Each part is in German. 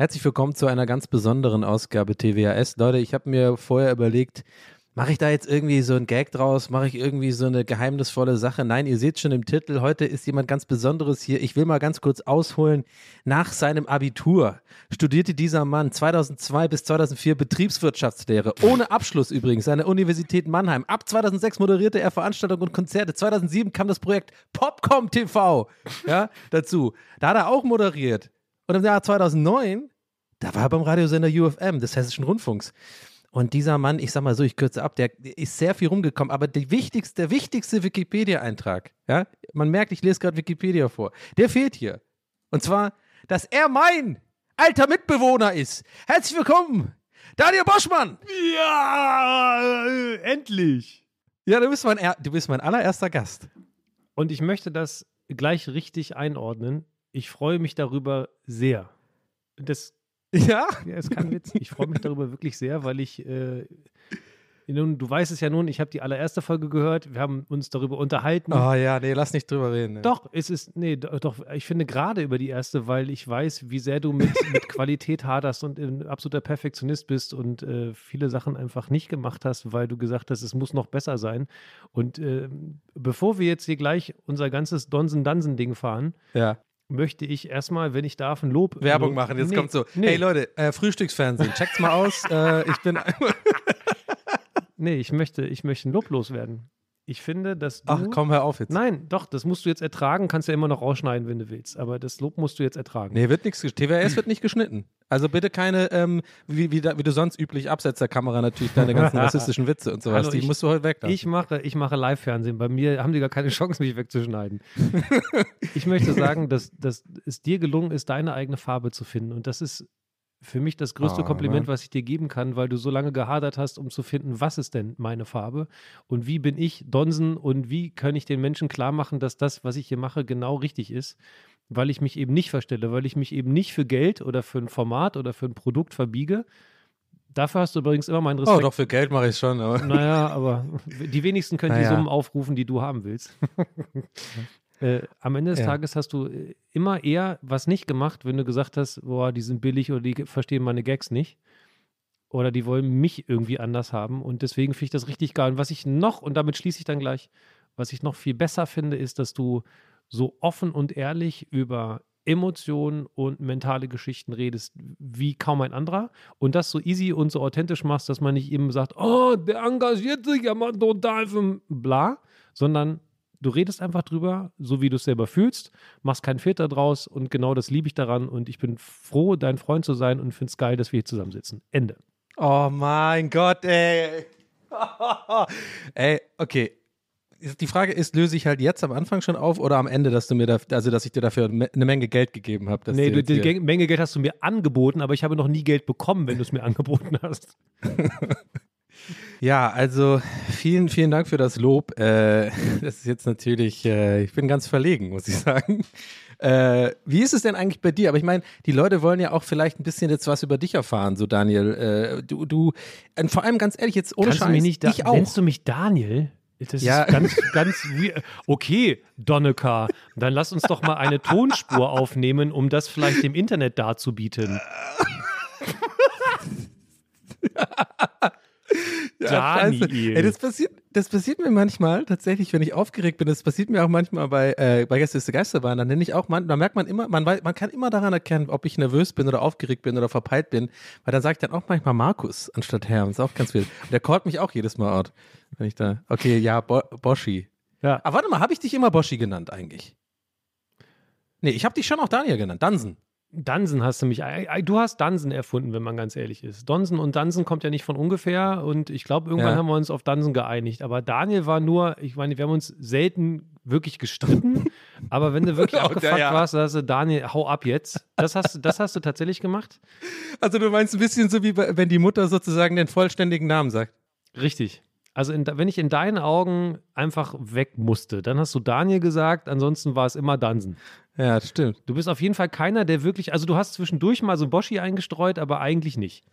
Herzlich willkommen zu einer ganz besonderen Ausgabe TWAS. Leute, ich habe mir vorher überlegt, mache ich da jetzt irgendwie so ein Gag draus? Mache ich irgendwie so eine geheimnisvolle Sache? Nein, ihr seht schon im Titel, heute ist jemand ganz Besonderes hier. Ich will mal ganz kurz ausholen. Nach seinem Abitur studierte dieser Mann 2002 bis 2004 Betriebswirtschaftslehre. Ohne Abschluss übrigens an der Universität Mannheim. Ab 2006 moderierte er Veranstaltungen und Konzerte. 2007 kam das Projekt Popcom TV ja, dazu. Da hat er auch moderiert. Und im Jahr 2009, da war er beim Radiosender UFM des Hessischen Rundfunks. Und dieser Mann, ich sag mal so, ich kürze ab, der ist sehr viel rumgekommen, aber die wichtigste, der wichtigste Wikipedia-Eintrag, ja, man merkt, ich lese gerade Wikipedia vor, der fehlt hier. Und zwar, dass er mein alter Mitbewohner ist. Herzlich willkommen, Daniel Boschmann. Ja, endlich. Ja, du bist mein, du bist mein allererster Gast. Und ich möchte das gleich richtig einordnen. Ich freue mich darüber sehr. Das, Ja? ja, ist kein Witz. Ich freue mich darüber wirklich sehr, weil ich, äh, nun, du weißt es ja nun, ich habe die allererste Folge gehört. Wir haben uns darüber unterhalten. Oh ja, nee, lass nicht drüber reden. ne. Doch, es ist, nee, do- doch, ich finde gerade über die erste, weil ich weiß, wie sehr du mit, mit Qualität haderst und ein absoluter Perfektionist bist und äh, viele Sachen einfach nicht gemacht hast, weil du gesagt hast, es muss noch besser sein. Und äh, bevor wir jetzt hier gleich unser ganzes Donsen-Dansen-Ding fahren, Ja. Möchte ich erstmal, wenn ich darf, ein Lob. Werbung Lob- machen. Jetzt Nee, kommt so, Nee, hey Leute, äh, Frühstücksfernsehen, checkt's mal aus. äh, ich bin. nee, ich möchte, ich möchte ein Lob loswerden. Ich finde, dass du. Ach komm, hör auf jetzt. Nein, doch, das musst du jetzt ertragen, kannst ja immer noch rausschneiden, wenn du willst. Aber das Lob musst du jetzt ertragen. Nee, wird nichts. TWS wird nicht geschnitten. Also bitte keine, ähm, wie, wie, wie du sonst üblich, Absetzerkamera natürlich, deine ganzen rassistischen Witze und sowas. Hallo, die ich- musst du heute weg. Ich mache, ich mache Live-Fernsehen. Bei mir haben die gar keine Chance, mich wegzuschneiden. ich möchte sagen, dass, dass es dir gelungen ist, deine eigene Farbe zu finden. Und das ist für mich das größte Ah, Kompliment, Mann. was ich dir geben kann, weil du so lange gehadert hast, um zu finden, was ist denn meine Farbe und wie bin ich Donsen und wie kann ich den Menschen klar machen, dass das, was ich hier mache, genau richtig ist, weil ich mich eben nicht verstelle, weil ich mich eben nicht für Geld oder für ein Format oder für ein Produkt verbiege. Dafür hast du übrigens immer meinen Respekt. oh, doch, für Geld mache ich schon, aber. Naja, aber die wenigsten können die Naja. Summen aufrufen, die du haben willst. äh, am Ende des Ja. Tages hast du äh, immer eher was nicht gemacht, wenn du gesagt hast, boah, die sind billig oder die verstehen meine Gags nicht. Oder die wollen mich irgendwie anders haben. Und deswegen finde ich das richtig geil. Und was ich noch, und damit schließe ich dann gleich, was ich noch viel besser finde, ist, dass du so offen und ehrlich über Emotionen und mentale Geschichten redest, wie kaum ein anderer. Und das so easy und so authentisch machst, dass man nicht eben sagt, oh, der engagiert sich ja mal total für bla, sondern du redest einfach drüber, so wie du es selber fühlst, machst keinen Filter draus und genau das liebe ich daran und ich bin froh, dein Freund zu sein und finde es geil, dass wir hier zusammensitzen. Ende. Oh mein Gott, ey. ey, okay. Die Frage ist, löse ich halt jetzt am Anfang schon auf oder am Ende, dass du mir da, also dass ich dir dafür eine Menge Geld gegeben habe? Nee, du die Menge Geld hast du mir angeboten, aber ich habe noch nie Geld bekommen, wenn du es mir angeboten hast. Ja, also vielen, vielen Dank für das Lob. Äh, das ist jetzt natürlich, äh, ich bin ganz verlegen, muss ich sagen. Äh, wie ist es denn eigentlich bei dir? Aber ich meine, die Leute wollen ja auch vielleicht ein bisschen jetzt was über dich erfahren, so Daniel. Äh, du, du, und vor allem ganz ehrlich, jetzt ohne Kannst Scheiß, du mich nicht da, ich auch. Nennst du mich Daniel? Das Ja. ist ganz, ganz weird. Okay, Donneka, dann lass uns doch mal eine Tonspur aufnehmen, um das vielleicht dem Internet darzubieten. Daniel. Scheiße. Ey, das, passiert, das passiert mir manchmal tatsächlich, wenn ich aufgeregt bin. Das passiert mir auch manchmal bei, äh, bei Gäste ist der Geisterbahn. Dann nenne ich auch, man, da merkt man immer, man, weiß, man kann immer daran erkennen, ob ich nervös bin oder aufgeregt bin oder verpeilt bin. Weil dann sage ich dann auch manchmal Markus anstatt Herr. Das ist auch ganz wild. Und der callt mich auch jedes Mal out. Wenn ich da, okay, ja, Bo Boschi. Ja. Aber warte mal, habe ich dich immer Boschi genannt eigentlich? Nee, ich habe dich schon auch Daniel genannt. Dansen. Dansen hast du mich. Du hast Dansen erfunden, wenn man ganz ehrlich ist. Donsen und Dansen kommt ja nicht von ungefähr und ich glaube, irgendwann Ja. haben wir uns auf Dansen geeinigt. Aber Daniel war nur, ich meine, wir haben uns selten wirklich gestritten, aber wenn du wirklich Genau, abgefuckt ja. warst, da hast du Daniel, hau ab jetzt. Das hast, du- das hast du tatsächlich gemacht? Also du meinst ein bisschen so wie wenn die Mutter sozusagen den vollständigen Namen sagt. Richtig. Also in, wenn ich in deinen Augen einfach weg musste, dann hast du Daniel gesagt, ansonsten war es immer Dansen. Ja, das stimmt. Du bist auf jeden Fall keiner, der wirklich, also du hast zwischendurch mal so Boschi eingestreut, aber eigentlich nicht.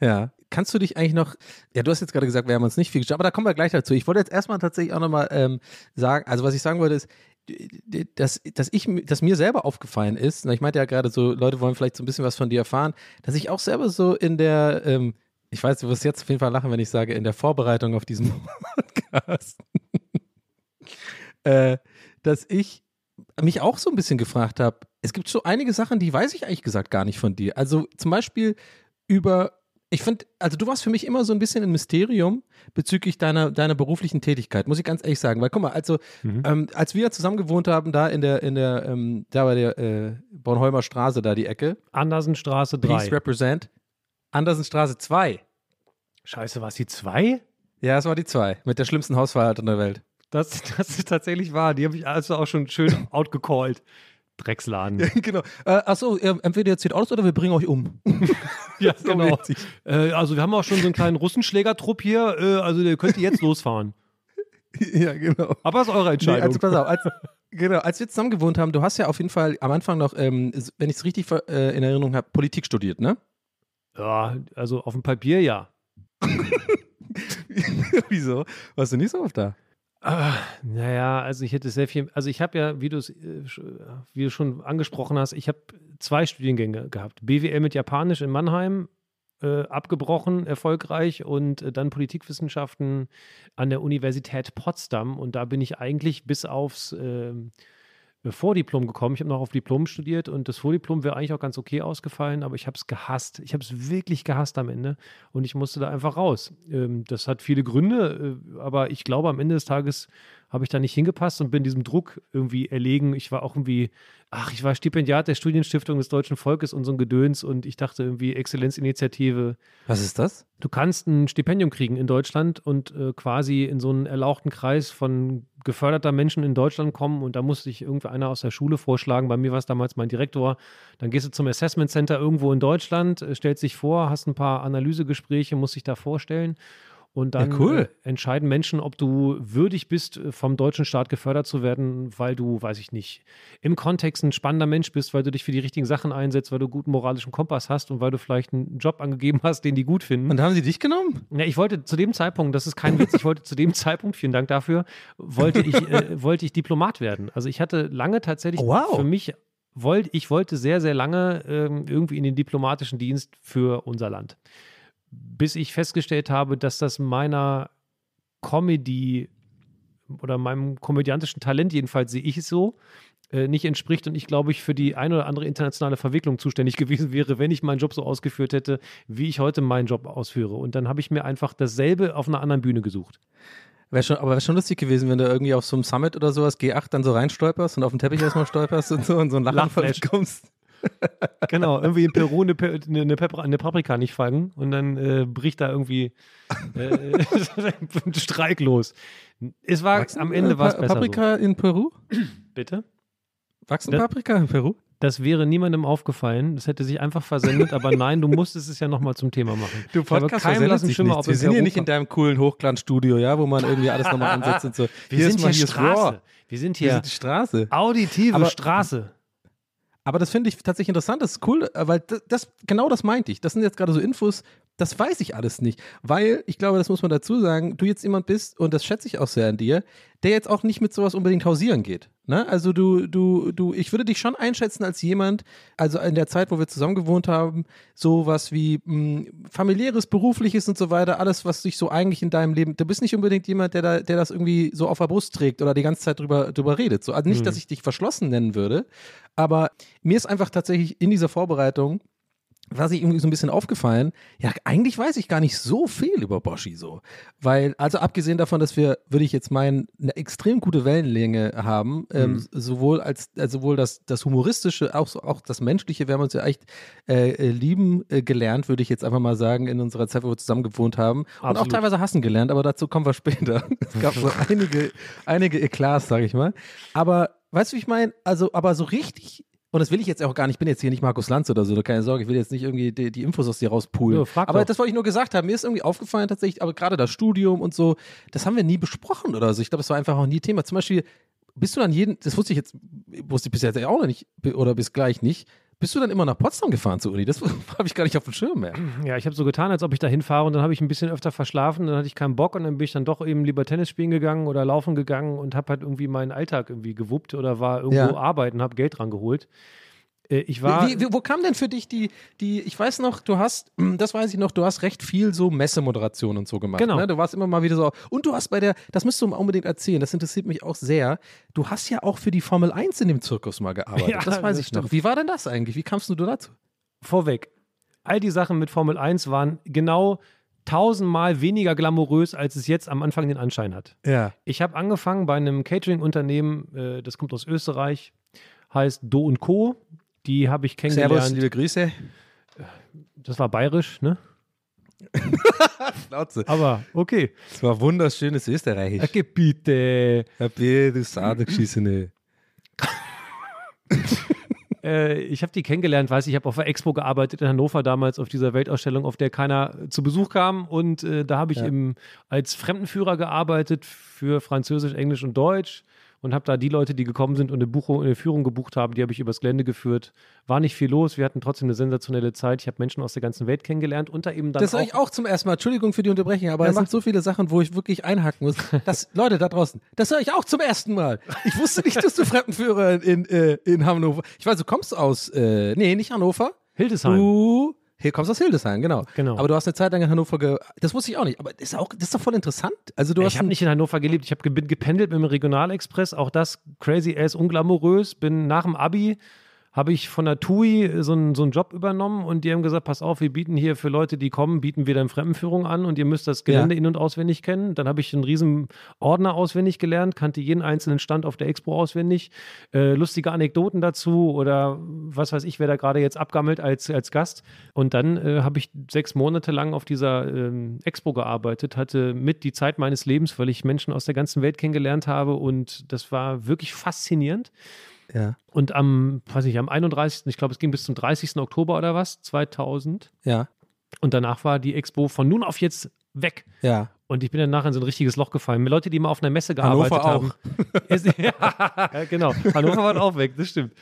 Ja. Kannst du dich eigentlich noch, ja, du hast jetzt gerade gesagt, wir haben uns nicht viel gestritten, aber da kommen wir gleich dazu. Ich wollte jetzt erstmal tatsächlich auch nochmal ähm, sagen, also was ich sagen wollte ist, dass, dass ich, dass mir selber aufgefallen ist, na, ich meinte ja gerade so, Leute wollen vielleicht so ein bisschen was von dir erfahren, dass ich auch selber so in der, ähm, ich weiß, du wirst jetzt auf jeden Fall lachen, wenn ich sage, in der Vorbereitung auf diesen Podcast, äh, dass ich mich auch so ein bisschen gefragt habe, es gibt so einige Sachen, die weiß ich eigentlich gesagt gar nicht von dir. Also zum Beispiel über, ich finde, also du warst für mich immer so ein bisschen ein Mysterium bezüglich deiner, deiner beruflichen Tätigkeit, muss ich ganz ehrlich sagen. Weil guck mal, also ähm, als wir zusammen gewohnt haben, da in der, in der, ähm, da bei der äh, Bornholmer Straße, da die Ecke, Andersenstraße Peace 3. Represent, Andersenstraße 2. Scheiße, war es die 2? Ja, es war die 2, mit der schlimmsten Hausverhaltung der Welt. Das, das ist tatsächlich wahr. Die habe ich also auch schon schön outgecallt. Drecksladen. genau. Äh, achso, entweder ihr zieht aus oder wir bringen euch um. Ja, genau. Äh, also wir haben auch schon so einen kleinen Russenschlägertrupp hier. Äh, also der könnt ihr jetzt losfahren. ja, genau. Aber es ist eure Nee, Entscheidung. also pass auf, als, genau, als wir zusammen gewohnt haben, du hast ja auf jeden Fall am Anfang noch, ähm, wenn ich es richtig äh, in Erinnerung habe, Politik studiert, ne? Ja, also auf dem Papier ja. Wieso? Warst du nicht so oft da? Ah, naja, also ich hätte sehr viel, also ich habe ja, wie du es, äh, wie du schon angesprochen hast, ich habe zwei Studiengänge gehabt. BWL mit Japanisch in Mannheim, äh, abgebrochen, erfolgreich und äh, dann Politikwissenschaften an der Universität Potsdam und da bin ich eigentlich bis aufs ähm, Vordiplom gekommen. Ich habe noch auf Diplom studiert und das Vordiplom wäre eigentlich auch ganz okay ausgefallen, aber ich habe es gehasst. Ich habe es wirklich gehasst am Ende und ich musste da einfach raus. Ähm, das hat viele Gründe, äh, aber ich glaube, am Ende des Tages habe ich da nicht hingepasst und bin diesem Druck irgendwie erlegen. Ich war auch irgendwie, ach, ich war Stipendiat der Studienstiftung des deutschen Volkes und so ein Gedöns und ich dachte irgendwie Exzellenzinitiative. Was ist das? Du kannst ein Stipendium kriegen in Deutschland und äh, quasi in so einen erlauchten Kreis von geförderter Menschen in Deutschland kommen und da musste ich irgendwie einer aus der Schule vorschlagen. Bei mir war es damals mein Direktor. Dann gehst du zum Assessment Center irgendwo in Deutschland, äh, stellst dich vor, hast ein paar Analysegespräche, musst dich da vorstellen. Und dann Ja, cool. äh, entscheiden Menschen, ob du würdig bist, äh, vom deutschen Staat gefördert zu werden, weil du, weiß ich nicht, im Kontext ein spannender Mensch bist, weil du dich für die richtigen Sachen einsetzt, weil du guten moralischen Kompass hast und weil du vielleicht einen Job angegeben hast, den die gut finden. Und haben sie dich genommen? Ja, ich wollte zu dem Zeitpunkt, das ist kein Witz, ich wollte zu dem Zeitpunkt, vielen Dank dafür, wollte ich, äh, wollte ich Diplomat werden. Also ich hatte lange tatsächlich Oh, wow. für mich, wollte, ich wollte sehr, sehr lange ähm, irgendwie in den diplomatischen Dienst für unser Land. Bis ich festgestellt habe, dass das meiner Comedy oder meinem komödiantischen Talent, jedenfalls sehe ich es so, äh, nicht entspricht und ich glaube, ich für die eine oder andere internationale Verwicklung zuständig gewesen wäre, wenn ich meinen Job so ausgeführt hätte, wie ich heute meinen Job ausführe. Und dann habe ich mir einfach dasselbe auf einer anderen Bühne gesucht. Wär schon, aber wäre schon lustig gewesen, wenn du irgendwie auf so einem Summit oder sowas G8 dann so reinstolperst und auf den Teppich erstmal stolperst und so und so ein Lachenfall Lachflash. Genau, irgendwie in Peru eine, Pe eine, Pepper eine Paprika nicht fangen und dann äh, bricht da irgendwie äh, ein Streik los. Es war am Ende war es Pa besser. Paprika in Peru? So. Bitte? Wachsen Das- Paprika in Peru? Das wäre niemandem aufgefallen. Das hätte sich einfach versendet, aber nein, du musstest es ja nochmal zum Thema machen. Du Podcast keinem lassen Schimmer, nichts. ob Wir sind hier nicht in deinem coolen Hochglanzstudio, ja, wo man irgendwie alles nochmal ansetzt und so. Wir sind ist mal hier ist. Straße. Wir sind Hier hier ist die Straße. auditive Aber- Straße. Aber das finde ich tatsächlich interessant, das ist cool, äh, weil das, das genau das meinte ich. Das sind jetzt gerade so Infos, das weiß ich alles nicht. Weil, ich glaube, das muss man dazu sagen, du jetzt jemand bist, und das schätze ich auch sehr an dir, der jetzt auch nicht mit sowas unbedingt hausieren geht. Ne? Also du, du, du, ich würde dich schon einschätzen als jemand, also in der Zeit, wo wir zusammen gewohnt haben, sowas wie mh, familiäres, berufliches und so weiter, alles, was dich so eigentlich in deinem Leben, du bist nicht unbedingt jemand, der, da, der das irgendwie so auf der Brust trägt oder die ganze Zeit drüber, drüber redet. So, also nicht, dass ich dich verschlossen nennen würde, aber mir ist einfach tatsächlich in dieser Vorbereitung was ich irgendwie so ein bisschen aufgefallen, ja, eigentlich weiß ich gar nicht so viel über Boschi so. Weil, also abgesehen davon, dass wir, würde ich jetzt meinen, eine extrem gute Wellenlänge haben, ähm, sowohl als, also sowohl das, das Humoristische, auch, auch das Menschliche, wir haben uns ja echt äh, äh, lieben äh, gelernt, würde ich jetzt einfach mal sagen, in unserer Zeit, wo wir zusammen gewohnt haben. Und auch Absolut. teilweise hassen gelernt, aber dazu kommen wir später. es gab so einige, einige Eklats, sage ich mal. Aber weißt du, wie ich meine? Also, aber so richtig. Und das will ich jetzt auch gar nicht, ich bin jetzt hier nicht Markus Lanz oder so, keine Sorge, ich will jetzt nicht irgendwie die, die Infos aus dir rauspulen. Ja, aber doch. das wollte ich nur gesagt haben. Mir ist irgendwie aufgefallen tatsächlich, aber gerade das Studium und so, das haben wir nie besprochen oder so. Ich glaube, das war einfach auch nie Thema. Zum Beispiel, bist du dann jeden, das wusste ich jetzt, wusste ich bisher auch noch nicht, oder bis gleich nicht, bist du dann immer nach Potsdam gefahren zur Uni? Das habe ich gar nicht auf dem Schirm mehr. Ja, ich habe so getan, als ob ich da hinfahre und dann habe ich ein bisschen öfter verschlafen, dann hatte ich keinen Bock und dann bin ich dann doch eben lieber Tennis spielen gegangen oder laufen gegangen und habe halt irgendwie meinen Alltag irgendwie gewuppt oder war irgendwo Ja. arbeiten, habe Geld dran geholt. Äh, Ich war, Wie, wie, wo kam denn für dich die, die, ich weiß noch, du hast, das weiß ich noch, du hast recht viel so Messemoderation und so gemacht. Genau. Ne? Du warst immer mal wieder so, und du hast bei der, das müsst du mal unbedingt erzählen, das interessiert mich auch sehr. Du hast ja auch für die Formel 1 in dem Zirkus mal gearbeitet. Ja, das weiß das ich noch. stimmt. Wie war denn das eigentlich? Wie kamst du dazu? vorweg, all die Sachen mit Formel 1 waren genau tausendmal weniger glamourös, als es jetzt am Anfang den Anschein hat. Ja. Ich habe angefangen bei einem Catering-Unternehmen, äh, das kommt aus Österreich, heißt Do und Co. Die habe ich Servus, kennengelernt. liebe Grüße. Das war bayerisch, ne? Schnauze. Aber okay. Das war wunderschönes Österreichisch. Okay, bitte. Bitte, du Sadegeschissene. Äh, ich habe die kennengelernt, weiß ich, ich habe auf der Expo gearbeitet in Hannover damals auf dieser Weltausstellung, auf der keiner zu Besuch kam. Und äh, da habe ich Ja. im, als Fremdenführer gearbeitet für Französisch, Englisch und Deutsch und habe da die Leute, die gekommen sind und eine, Buchung, eine Führung gebucht haben, die habe ich übers Gelände geführt. War nicht viel los, wir hatten trotzdem eine sensationelle Zeit. Ich habe Menschen aus der ganzen Welt kennengelernt und da eben dann Das sage ich auch zum ersten Mal. Entschuldigung für die Unterbrechung, aber es sind so viele Sachen, wo ich wirklich einhaken muss. Das, Leute da draußen, das höre ich auch zum ersten Mal. Ich wusste nicht, dass du Fremdenführer in, äh, in Hannover. Ich weiß, du kommst aus, äh, nee, nicht Hannover. Hildesheim. Du hier kommst aus Hildesheim, genau. Genau. Aber du hast eine Zeit lang in Hannover ge Das wusste ich auch nicht. Aber das ist, auch, das ist doch voll interessant. Also du hast Ich habe nicht in Hannover gelebt, ich habe ge gependelt mit dem Regionalexpress, auch das crazy ass unglamourös. Bin nach dem Abi, habe ich von der TUI so einen, so einen Job übernommen und die haben gesagt, pass auf, wir bieten hier für Leute, die kommen, bieten wir dann Fremdenführung an und ihr müsst das Gelände Ja. in- und auswendig kennen. Dann habe ich einen riesen Ordner auswendig gelernt, kannte jeden einzelnen Stand auf der Expo auswendig. Äh, lustige Anekdoten dazu oder was weiß ich, wer da gerade jetzt abgammelt als, als Gast. Und dann äh, habe ich sechs Monate lang auf dieser ähm, Expo gearbeitet, hatte mit die Zeit meines Lebens, weil ich Menschen aus der ganzen Welt kennengelernt habe und das war wirklich faszinierend. Ja, Und am, weiß ich, am 31., ich glaube, es ging bis zum 30. Oktober oder was, 2000. ja, Und danach war die Expo von nun auf jetzt weg. ja. Und ich bin dann nachher in so ein richtiges Loch gefallen. Leute, die mal auf einer Messe gearbeitet Hannover haben. Es, ja, genau. Hannover war auch weg, das stimmt.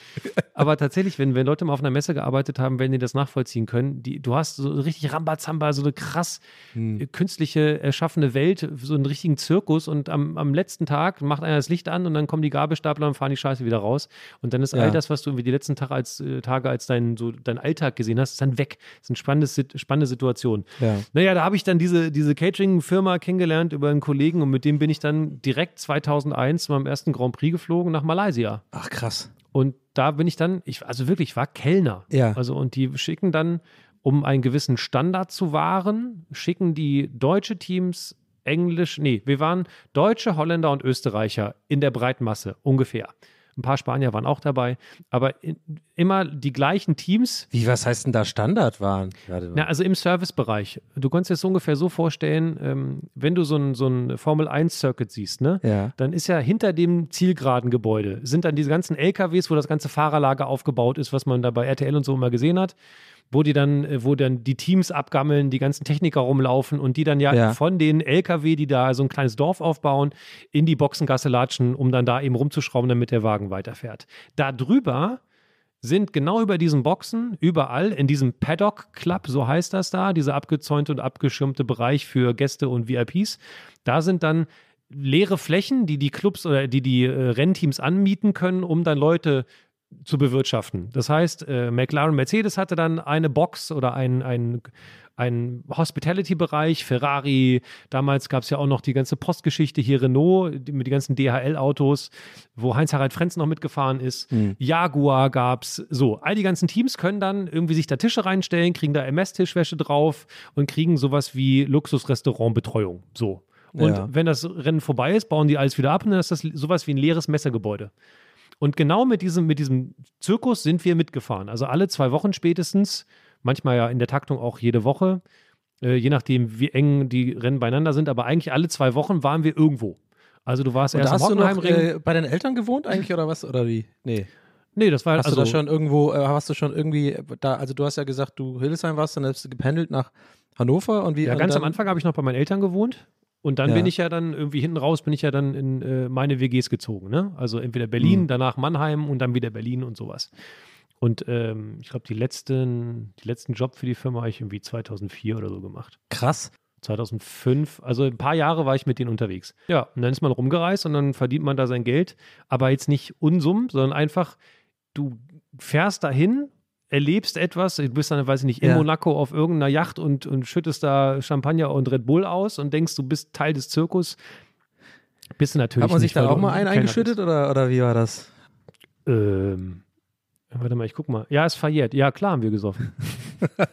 Aber tatsächlich, wenn, wenn Leute mal auf einer Messe gearbeitet haben, werden die das nachvollziehen können. Die, du hast so richtig Rambazamba, so eine krass Hm. äh, künstliche, erschaffene Welt, so einen richtigen Zirkus. Und am, am letzten Tag macht einer das Licht an und dann kommen die Gabelstapler und fahren die Scheiße wieder raus. Und dann ist Ja. all das, was du irgendwie die letzten Tage als, äh, Tage als dein, so, dein Alltag gesehen hast, ist dann weg. Das ist eine spannende, spannende Situation. Ja. Naja, da habe ich dann diese, diese Catering-Firma kennengelernt über einen Kollegen und mit dem bin ich dann direkt 2001 zu meinem ersten Grand Prix geflogen nach Malaysia. Ach krass. Und da bin ich dann, ich, also wirklich, ich war Kellner. Ja. Also und die schicken dann, um einen gewissen Standard zu wahren, schicken die deutsche Teams Englisch, nee, wir waren Deutsche, Holländer und Österreicher in der Breitmasse ungefähr. Ein paar Spanier waren auch dabei, aber in, immer die gleichen Teams, Wie, was heißt denn da Standard waren? Na, also im Servicebereich. Du kannst dir das ungefähr so vorstellen, ähm, wenn du so ein, so ein Formel-1-Circuit siehst, ne? Ja. Dann ist ja hinter dem zielgeraden Gebäude sind dann diese ganzen LKWs, wo das ganze Fahrerlager aufgebaut ist, was man da bei RTL und so immer gesehen hat, wo die dann, äh, wo dann die Teams abgammeln, die ganzen Techniker rumlaufen und die dann ja, Ja. von den LKW, die da so ein kleines Dorf aufbauen, in die Boxengasse latschen, um dann da eben rumzuschrauben, damit der Wagen weiterfährt. Da drüber sind genau über diesen Boxen, überall in diesem Paddock Club, so heißt das da, dieser abgezäunte und abgeschirmte Bereich für Gäste und VIPs. Da sind dann leere Flächen, die die Clubs oder die die äh, Rennteams anmieten können, um dann Leute zu bewirtschaften. Das heißt, äh, McLaren Mercedes hatte dann eine Box oder ein, ein, ein Hospitality-Bereich, Ferrari, damals gab es ja auch noch die ganze Postgeschichte hier, Renault die, mit den ganzen DHL-Autos, wo Heinz-Harald Frenz noch mitgefahren ist, Jaguar gab es, so, all die ganzen Teams können dann irgendwie sich da Tische reinstellen, kriegen da MS-Tischwäsche drauf und kriegen sowas wie Luxus-Restaurant-Betreuung, so. Und Ja. wenn das Rennen vorbei ist, bauen die alles wieder ab und dann ist das sowas wie ein leeres Messegebäude. Und genau mit diesem, mit diesem Zirkus sind wir mitgefahren. Also alle zwei Wochen spätestens, manchmal ja in der Taktung auch jede Woche, äh, je nachdem, wie eng die Rennen beieinander sind, aber eigentlich alle zwei Wochen waren wir irgendwo. Also du warst Und erst hast du noch äh, bei deinen Eltern gewohnt eigentlich oder was? Oder wie? Nee. nee, das war Hast also du da schon irgendwo, äh, hast du schon irgendwie da, also du hast ja gesagt, du Hildesheim warst, dann hast du gependelt nach Hannover und wie? Ja, ganz am Anfang habe ich noch bei meinen Eltern gewohnt. Und dann Ja. bin ich ja dann irgendwie hinten raus, bin ich ja dann in äh, meine WGs gezogen. Ne? Also entweder Berlin, Mhm. danach Mannheim und dann wieder Berlin und sowas. Und ähm, ich glaube, die letzten, die letzten Job für die Firma habe ich irgendwie 2004 oder so gemacht. Krass. 2005, also ein paar Jahre war ich mit denen unterwegs. Ja, und dann ist man rumgereist und dann verdient man da sein Geld, aber jetzt nicht Unsummen, sondern einfach, du fährst dahin, erlebst etwas, du bist dann, weiß ich nicht, in Ja. Monaco auf irgendeiner Yacht und, und schüttest da Champagner und Red Bull aus und denkst, du bist Teil des Zirkus. Bist du natürlich Hat man sich nicht, da auch mal einen eingeschüttet oder, oder wie war das? Ähm, warte mal, ich guck mal. Ja, ist verjährt. Ja, klar haben wir gesoffen.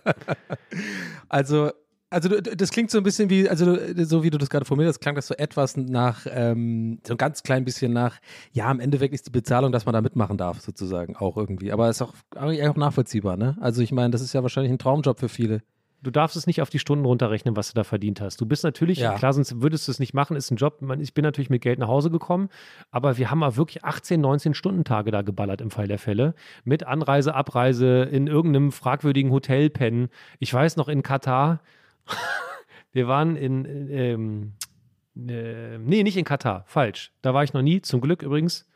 Also, also das klingt so ein bisschen wie, also so wie du das gerade formuliert hast, klang das so etwas nach, ähm, so ein ganz klein bisschen nach, ja, im Endeffekt ist die Bezahlung, dass man da mitmachen darf, sozusagen, auch irgendwie. Aber ist auch, auch nachvollziehbar, ne? Also ich meine, das ist ja wahrscheinlich ein Traumjob für viele. Du darfst es nicht auf die Stunden runterrechnen, was du da verdient hast. Du bist natürlich, Ja. klar, sonst würdest du es nicht machen, ist ein Job. Ich bin natürlich mit Geld nach Hause gekommen, aber wir haben mal wirklich 18, 19 Stundentage da geballert im Fall der Fälle. Mit Anreise, Abreise, in irgendeinem fragwürdigen Hotel pennen. Ich weiß noch in Katar, wir waren in, ähm, äh, nee, nicht in Katar, falsch. Da war ich noch nie, zum Glück übrigens.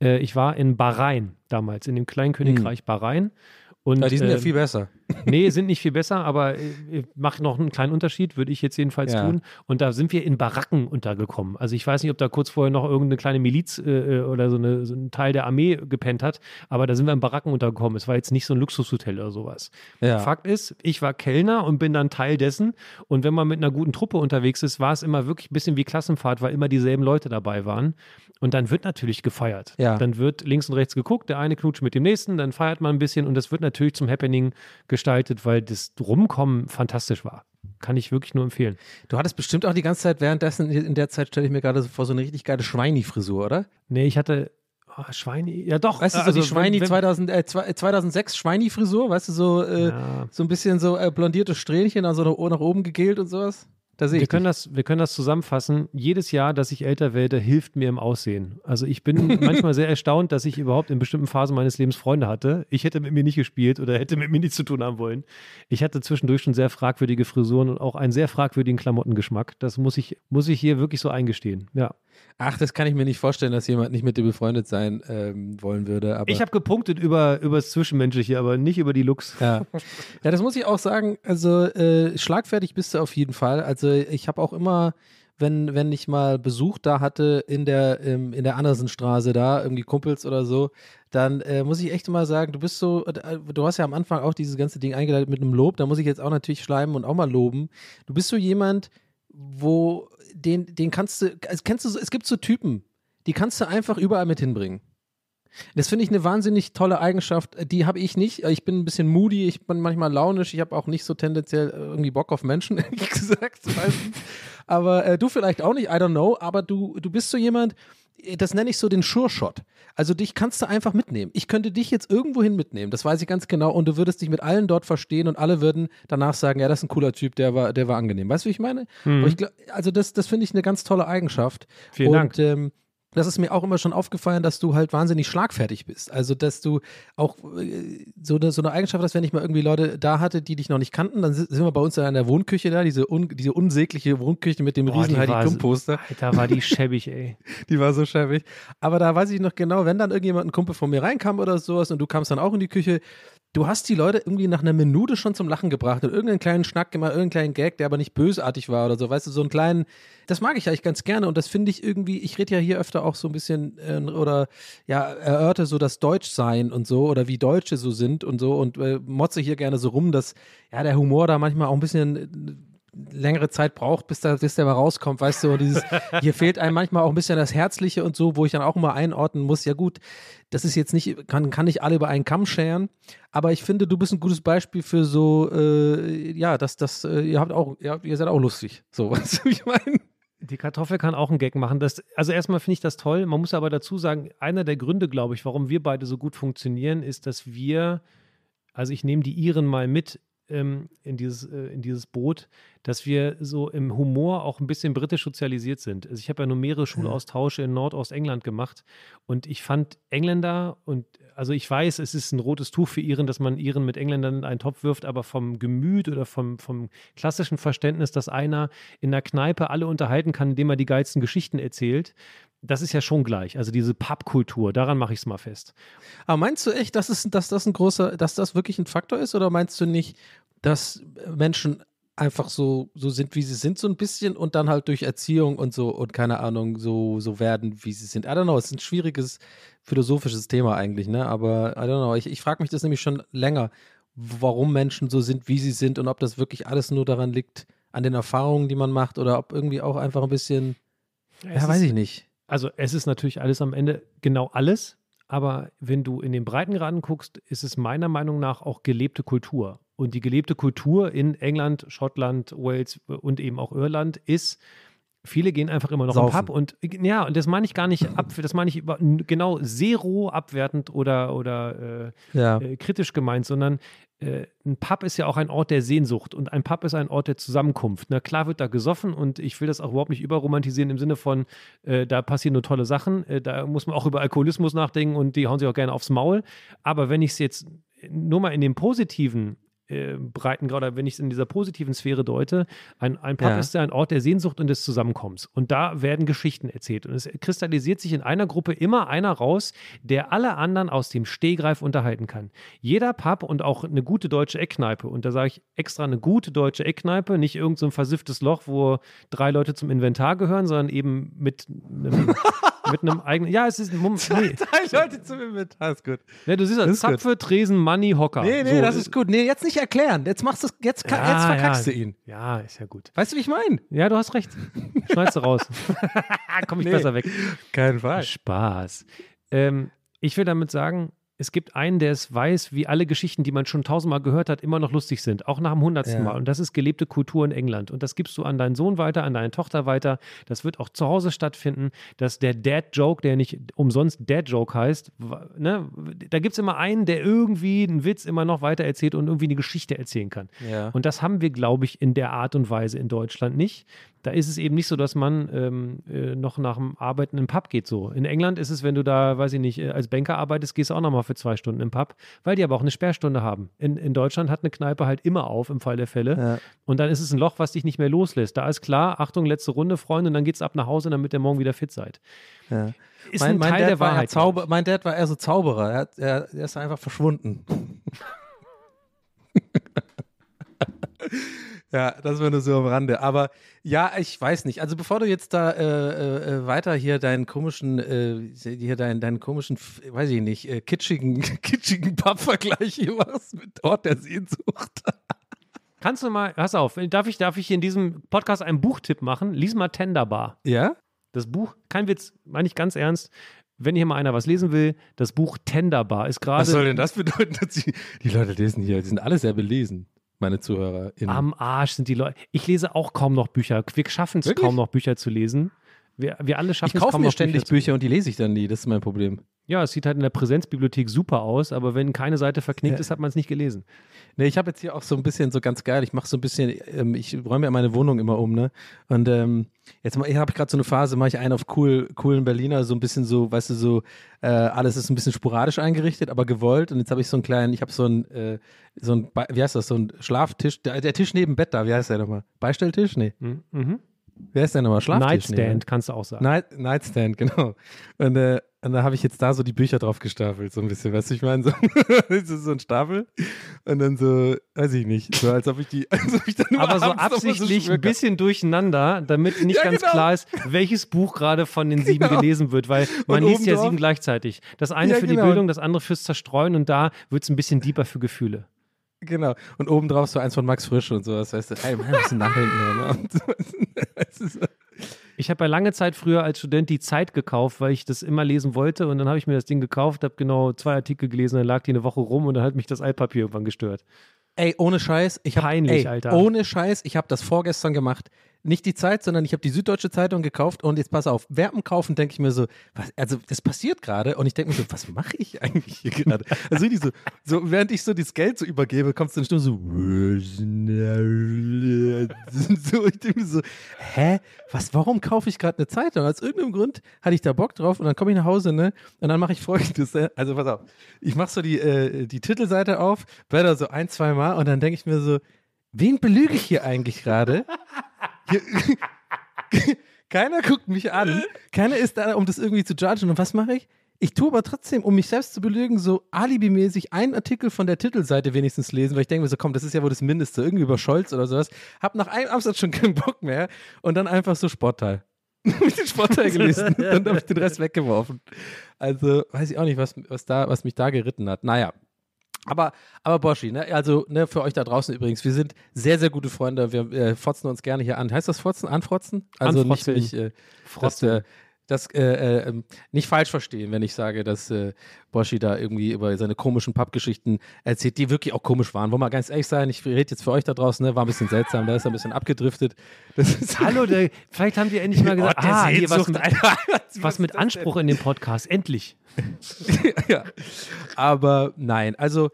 Äh, ich war in Bahrain damals, in dem kleinen Königreich Bahrain. Und, Ja, die sind ja ähm, viel besser. Nee, sind nicht viel besser, aber äh, macht noch einen kleinen Unterschied, würde ich jetzt jedenfalls Ja. tun. Und da sind wir in Baracken untergekommen. Also ich weiß nicht, ob da kurz vorher noch irgendeine kleine Miliz äh, oder so, eine, so ein Teil der Armee gepennt hat, aber da sind wir in Baracken untergekommen. Es war jetzt nicht so ein Luxushotel oder sowas. Ja. Fakt ist, ich war Kellner und bin dann Teil dessen. Und wenn man mit einer guten Truppe unterwegs ist, war es immer wirklich ein bisschen wie Klassenfahrt, weil immer dieselben Leute dabei waren. Und dann wird natürlich gefeiert. Ja. Dann wird links und rechts geguckt, der eine knutscht mit dem nächsten, dann feiert man ein bisschen und das wird natürlich zum Happening gestaltet, weil das Rumkommen fantastisch war. Kann ich wirklich nur empfehlen. Du hattest bestimmt auch die ganze Zeit währenddessen, in der Zeit stelle ich mir gerade so vor, so eine richtig geile Schweini-Frisur, oder? Nee, ich hatte oh, Schweine, ja doch. Weißt du, so also die Schweini wenn, wenn, 2000, äh, zwei- 2006 Schweini-Frisur, weißt du, so, äh, Ja. so ein bisschen so äh, blondierte Strähnchen, also nach, nach oben gegelt und sowas? Da sehe Wir ich können, dich. das, wir können das zusammenfassen. Jedes Jahr, dass ich älter werde, hilft mir im Aussehen. Also ich bin manchmal sehr erstaunt, dass ich überhaupt in bestimmten Phasen meines Lebens Freunde hatte. Ich hätte mit mir nicht gespielt oder hätte mit mir nichts zu tun haben wollen. Ich hatte zwischendurch schon sehr fragwürdige Frisuren und auch einen sehr fragwürdigen Klamottengeschmack. Das muss ich, muss ich hier wirklich so eingestehen. Ja. Ach, das kann ich mir nicht vorstellen, dass jemand nicht mit dir befreundet sein ähm, wollen würde. Aber Ich habe gepunktet über, über das Zwischenmenschliche, aber nicht über die Looks. Ja. ja, das muss ich auch sagen. Also äh, schlagfertig bist du auf jeden Fall. Also ich habe auch immer, wenn, wenn ich mal Besuch da hatte in der, ähm, in der Andersenstraße da, irgendwie Kumpels oder so, dann äh, muss ich echt immer sagen, du bist so, äh, du hast ja am Anfang auch dieses ganze Ding eingeleitet mit einem Lob, da muss ich jetzt auch natürlich schleimen und auch mal loben. Du bist so jemand, wo den, den kannst du, also kennst du, es gibt so Typen, die kannst du einfach überall mit hinbringen. Das finde ich eine wahnsinnig tolle Eigenschaft. Die habe ich nicht. Ich bin ein bisschen moody, ich bin manchmal launisch, ich habe auch nicht so tendenziell irgendwie Bock auf Menschen, ehrlich gesagt. Aber äh, du vielleicht auch nicht, I don't know. Aber du, du bist so jemand, das nenne ich so den Sure-Shot. Also dich kannst du einfach mitnehmen. Ich könnte dich jetzt irgendwohin mitnehmen, das weiß ich ganz genau. Und du würdest dich mit allen dort verstehen und alle würden danach sagen, ja, das ist ein cooler Typ, der war, der war angenehm. Weißt du, wie ich meine? Aber ich glaub, also das, das finde ich eine ganz tolle Eigenschaft. Vielen und, Dank. Ähm, das ist mir auch immer schon aufgefallen, dass du halt wahnsinnig schlagfertig bist. Also, dass du auch äh, so eine, so eine Eigenschaft hast, wenn ich mal irgendwie Leute da hatte, die dich noch nicht kannten, dann sind wir bei uns in der Wohnküche da, diese, un, diese unsägliche Wohnküche mit dem Boah, riesen Heidi war Klum so- Poster. Alter, war die schäbig, ey. Die war so schäbig. Aber da weiß ich noch genau, wenn dann irgendjemand, ein Kumpel von mir reinkam oder sowas und du kamst dann auch in die Küche, du hast die Leute irgendwie nach einer Minute schon zum Lachen gebracht und irgendeinen kleinen Schnack gemacht, irgendeinen kleinen Gag, der aber nicht bösartig war oder so, weißt du, so einen kleinen, das mag ich eigentlich ganz gerne und das finde ich irgendwie, ich rede ja hier öfter auch so ein bisschen äh, oder ja, erörte so das Deutschsein und so oder wie Deutsche so sind und so und äh, motze hier gerne so rum, dass ja der Humor da manchmal auch ein bisschen äh, längere Zeit braucht, bis, da, bis der mal rauskommt, weißt du, dieses, hier fehlt einem manchmal auch ein bisschen das Herzliche und so, wo ich dann auch immer einordnen muss, ja gut, das ist jetzt nicht, kann, kann nicht alle über einen Kamm scheren, aber ich finde, du bist ein gutes Beispiel für so, äh, ja, dass das, äh, ihr habt auch, ja, ihr seid auch lustig, so, wie ich meine? Die Kartoffel kann auch einen Gag machen. Das, also erstmal finde ich das toll. Man muss aber dazu sagen, einer der Gründe, glaube ich, warum wir beide so gut funktionieren, ist, dass wir, also ich nehme die Iren mal mit ähm, in, dieses, äh, in dieses Boot, dass wir so im Humor auch ein bisschen britisch sozialisiert sind. Also ich habe ja nur mehrere Schulaustausche in Nordostengland gemacht und ich fand Engländer und also ich weiß, es ist ein rotes Tuch für Iren, dass man Iren mit Engländern in einen Topf wirft, aber vom Gemüt oder vom, vom klassischen Verständnis, dass einer in der Kneipe alle unterhalten kann, indem er die geilsten Geschichten erzählt, das ist ja schon gleich. Also diese Pubkultur, daran mache ich es mal fest. Aber meinst du echt, dass, es, dass das ein großer, dass das wirklich ein Faktor ist oder meinst du nicht, dass Menschen einfach so, so sind, wie sie sind, so ein bisschen und dann halt durch Erziehung und so und keine Ahnung, so, so werden, wie sie sind. I don't know, es ist ein schwieriges philosophisches Thema eigentlich, ne? Aber I don't know, ich, ich frage mich das nämlich schon länger, warum Menschen so sind, wie sie sind und ob das wirklich alles nur daran liegt, an den Erfahrungen, die man macht oder ob irgendwie auch einfach ein bisschen, Es ja, weiß ich nicht. Also es ist natürlich alles am Ende genau alles, aber wenn du in den Breitengraden guckst, ist es meiner Meinung nach auch gelebte Kultur. Und die gelebte Kultur in England, Schottland, Wales und eben auch Irland ist, viele gehen einfach immer noch Saufen. im Pub und ja, und das meine ich gar nicht ab, das meine ich über, genau zero abwertend oder, oder äh, Ja. äh, kritisch gemeint, sondern äh, ein Pub ist ja auch ein Ort der Sehnsucht und ein Pub ist ein Ort der Zusammenkunft. Na klar wird da gesoffen und ich will das auch überhaupt nicht überromantisieren im Sinne von, äh, da passieren nur tolle Sachen, äh, da muss man auch über Alkoholismus nachdenken und die hauen sich auch gerne aufs Maul. Aber wenn ich es jetzt nur mal in dem positiven äh, Breitengrad, oder wenn ich es in dieser positiven Sphäre deute, ein, ein Pub Ja. ist ja ein Ort der Sehnsucht und des Zusammenkommens. Und da werden Geschichten erzählt. Und es kristallisiert sich in einer Gruppe immer einer raus, der alle anderen aus dem Stehgreif unterhalten kann. Jeder Pub und auch eine gute deutsche Eckkneipe, und da sage ich extra eine gute deutsche Eckkneipe, nicht irgendein so ein versifftes Loch, wo drei Leute zum Inventar gehören, sondern eben mit einem, mit einem eigenen. Ja, es ist ein Mum- nee. Drei Leute zum Inventar, ist gut. Ja, du siehst Das das ist gut. Zapfe, Tresen, Money, Hocker. Nee, nee, So, das ist gut. Nee, jetzt nicht erklären. Jetzt machst du jetzt, Ja, jetzt verkackst ja. du ihn. Ja, ist ja gut. Weißt du, wie ich meine? Ja, du hast recht. Schneidest du raus. Komm ich Nee. besser weg. Kein Fall. Spaß. Ähm, ich will damit sagen, es gibt einen, der es weiß, wie alle Geschichten, die man schon tausendmal gehört hat, immer noch lustig sind, auch nach dem hundertsten Ja. Mal. Und das ist gelebte Kultur in England. Und das gibst du an deinen Sohn weiter, an deine Tochter weiter. Das wird auch zu Hause stattfinden. Dass der Dad-Joke, der nicht umsonst Dad-Joke heißt, ne, da gibt es immer einen, der irgendwie einen Witz immer noch weiter erzählt und irgendwie eine Geschichte erzählen kann. Ja. Und das haben wir, glaube ich, in der Art und Weise in Deutschland nicht. Da ist es eben nicht so, dass man ähm, äh, noch nach dem Arbeiten im Pub geht so. In England ist es, wenn du da, weiß ich nicht, äh, als Banker arbeitest, gehst du auch nochmal für zwei Stunden im Pub, weil die aber auch eine Sperrstunde haben. In, in Deutschland hat eine Kneipe halt immer auf im Fall der Fälle. Ja. Und dann ist es ein Loch, was dich nicht mehr loslässt. Da ist klar, Achtung, letzte Runde, Freunde, und dann geht's ab nach Hause, damit ihr morgen wieder fit seid. Ja. Ist mein, ein mein, Teil Dad der war Wahrheit. Zauber, mein Dad war eher so Zauberer. Er, er, er ist einfach verschwunden. ja, das war nur so am Rande. Aber ja, ich weiß nicht. Also bevor du jetzt da äh, äh, äh, weiter hier deinen komischen, äh, hier deinen, deinen komischen, weiß ich nicht, äh, kitschigen, kitschigen Pappvergleich hier machst mit Ort der Sehnsucht. Kannst du mal, pass auf, darf ich, darf ich in diesem Podcast einen Buchtipp machen? Lies mal Tenderbar. Ja? Das Buch, kein Witz, meine ich ganz ernst. Wenn hier mal einer was lesen will, das Buch Tenderbar ist Was soll gerade denn das bedeuten? Dass die, die Leute lesen hier, die sind alle sehr belesen, meine Zuhörer. am Arsch sind die Leute. Ich lese auch kaum noch Bücher. Wir schaffen es kaum noch Bücher zu lesen. Wir, wir alle Ich schaffen es kaufe kaum mir noch ständig zu Bücher und die lese ich dann nie. Das ist mein Problem. Ja, es sieht halt in der Präsenzbibliothek super aus, aber wenn keine Seite verknickt ist, hat man es nicht gelesen. Nee, ich habe jetzt hier auch so ein bisschen so ganz geil, ich mache so ein bisschen, ähm, ich räume ja meine Wohnung immer um, ne? Und ähm, jetzt habe ich gerade so eine Phase, mache ich einen auf cool, coolen Berliner, so ein bisschen so, weißt du, so, äh, alles ist ein bisschen sporadisch eingerichtet, aber gewollt. Und jetzt habe ich so einen kleinen, ich habe so einen, äh, so ein, Be- wie heißt das, so ein Schlaftisch, der, der Tisch neben Bett da, wie heißt der nochmal? Beistelltisch? Nee. Mhm. Wie heißt der nochmal? Schlaftisch? Ne? Nightstand, kannst du auch sagen. Night, Nightstand, genau. Und, äh, und da habe ich jetzt da so die Bücher drauf gestapelt, so ein bisschen, weißt du, ich meine, so, das ist so ein Stapel und dann so, weiß ich nicht, so als ob ich die, als ob ich dann aber so so absichtlich schmücke. ein bisschen durcheinander, damit nicht Ja, ganz genau. klar ist, welches Buch gerade von den sieben Genau. gelesen wird, weil man Und liest ja obendrauf- sieben gleichzeitig. Das eine Ja, für genau. die Bildung, das andere fürs Zerstreuen und da wird es ein bisschen deeper für Gefühle. Genau. Und obendrauf so eins von Max Frisch und sowas, weißt du, hey, man, ein du, so. Ich habe ja lange Zeit früher als Student die Zeit gekauft, weil ich das immer lesen wollte und dann habe ich mir das Ding gekauft, habe genau zwei Artikel gelesen, dann lag die eine Woche rum und dann hat mich das Altpapier irgendwann gestört. Ey, ohne Scheiß, ich habe Peinlich, ey, Alter. Ohne Scheiß, ich habe das vorgestern gemacht. Nicht die Zeit, sondern ich habe die Süddeutsche Zeitung gekauft und jetzt pass auf, dem Kaufen denke ich mir so, was, also das passiert gerade und ich denke mir so, was mache ich eigentlich hier gerade? Also richtig so, so, während ich so das Geld so übergebe, kommt es dann Stimme so, so, ich denke mir so, hä, was, warum kaufe ich gerade eine Zeitung? Aus irgendeinem Grund hatte ich da Bock drauf und dann komme ich nach Hause, ne, und dann mache ich folgendes, ne? also pass auf, ich mache so die, äh, die Titelseite auf, blätter so ein, zwei Mal und dann denke ich mir so, wen belüge ich hier eigentlich gerade? Keiner guckt mich an, keiner ist da, um das irgendwie zu judgen. Und was mache ich? Ich tue aber trotzdem, um mich selbst zu belügen, so alibimäßig einen Artikel von der Titelseite wenigstens lesen, weil ich denke mir so, komm, das ist ja wohl das Mindeste, irgendwie über Scholz oder sowas. Hab nach einem Absatz schon keinen Bock mehr und dann einfach so Sportteil. Ich den Sportteil gelesen, dann habe ich den Rest weggeworfen. Also weiß ich auch nicht, was, was, da, was mich da geritten hat. Naja, aber, aber Boschi, ne, also ne, für euch da draußen übrigens, wir sind sehr, sehr gute Freunde. Wir äh, fotzen uns gerne hier an. Heißt das Fotzen? Anfrotzen? Also Anfrotzeln. nicht, nicht äh, das, äh, das äh, äh, ähm, nicht falsch verstehen, wenn ich sage, dass äh, Boschi da irgendwie über seine komischen Pappgeschichten erzählt, die wirklich auch komisch waren. Wollen wir ganz ehrlich sein, ich rede jetzt für euch da draußen, ne, war ein bisschen seltsam, da ist er ein bisschen abgedriftet. Hallo, der, vielleicht haben die endlich mal gesagt, Oh, ah, hier was mit, was mit Anspruch in dem Podcast, endlich. ja. Aber nein, also.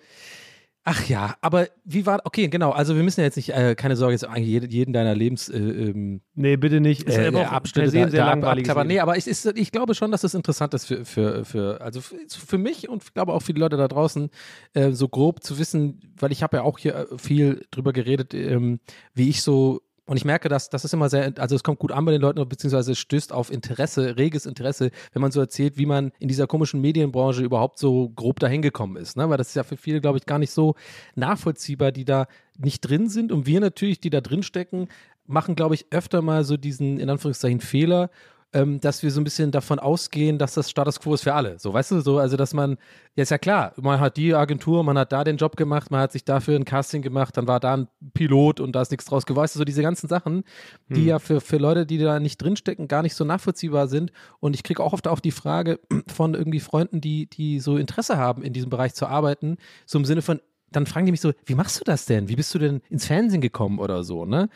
Ach ja, aber wie war, okay, genau, also wir müssen ja jetzt nicht, äh, keine Sorge, jetzt eigentlich jeden, jeden deiner Lebens, äh, ähm, Nee, bitte nicht. Ist äh, aber Abschnitte sehr. Leben. Nee, aber ich, ist, ich glaube schon, dass das interessant ist für, für, für also für, für mich und ich glaube auch für die Leute da draußen, äh, so grob zu wissen, weil ich habe ja auch hier äh, viel drüber geredet, ähm, wie ich so und ich merke, dass das ist immer sehr, also es kommt gut an bei den Leuten, beziehungsweise stößt auf Interesse, reges Interesse, wenn man so erzählt, wie man in dieser komischen Medienbranche überhaupt so grob dahin gekommen ist. Ne? Weil das ist ja für viele, glaube ich, gar nicht so nachvollziehbar, die da nicht drin sind. Und wir natürlich, die da drin stecken, machen, glaube ich, öfter mal so diesen, in Anführungszeichen, Fehler, ähm, dass wir so ein bisschen davon ausgehen, dass das Status Quo ist für alle. So, weißt du, so, also dass man, ja ist ja klar, man hat die Agentur, man hat da den Job gemacht, man hat sich dafür ein Casting gemacht, dann war da ein Pilot und da ist nichts draus geworden. Weißt du, so diese ganzen Sachen, die ja für, für Leute, die da nicht drinstecken, gar nicht so nachvollziehbar sind. Und ich kriege auch oft auch die Frage von irgendwie Freunden, die, die so Interesse haben, in diesem Bereich zu arbeiten, so im Sinne von, dann fragen die mich so, wie machst du das denn? Wie bist du denn ins Fernsehen gekommen oder so, ne?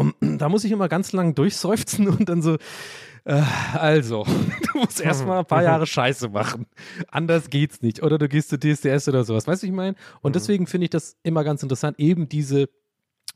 Und da muss ich immer ganz lang durchseufzen und dann so, äh, also, du musst erstmal ein paar Jahre Scheiße machen. Anders geht's nicht. Oder du gehst zu DSDS oder sowas. Weißt du, ich meine? Und deswegen finde ich das immer ganz interessant, eben diese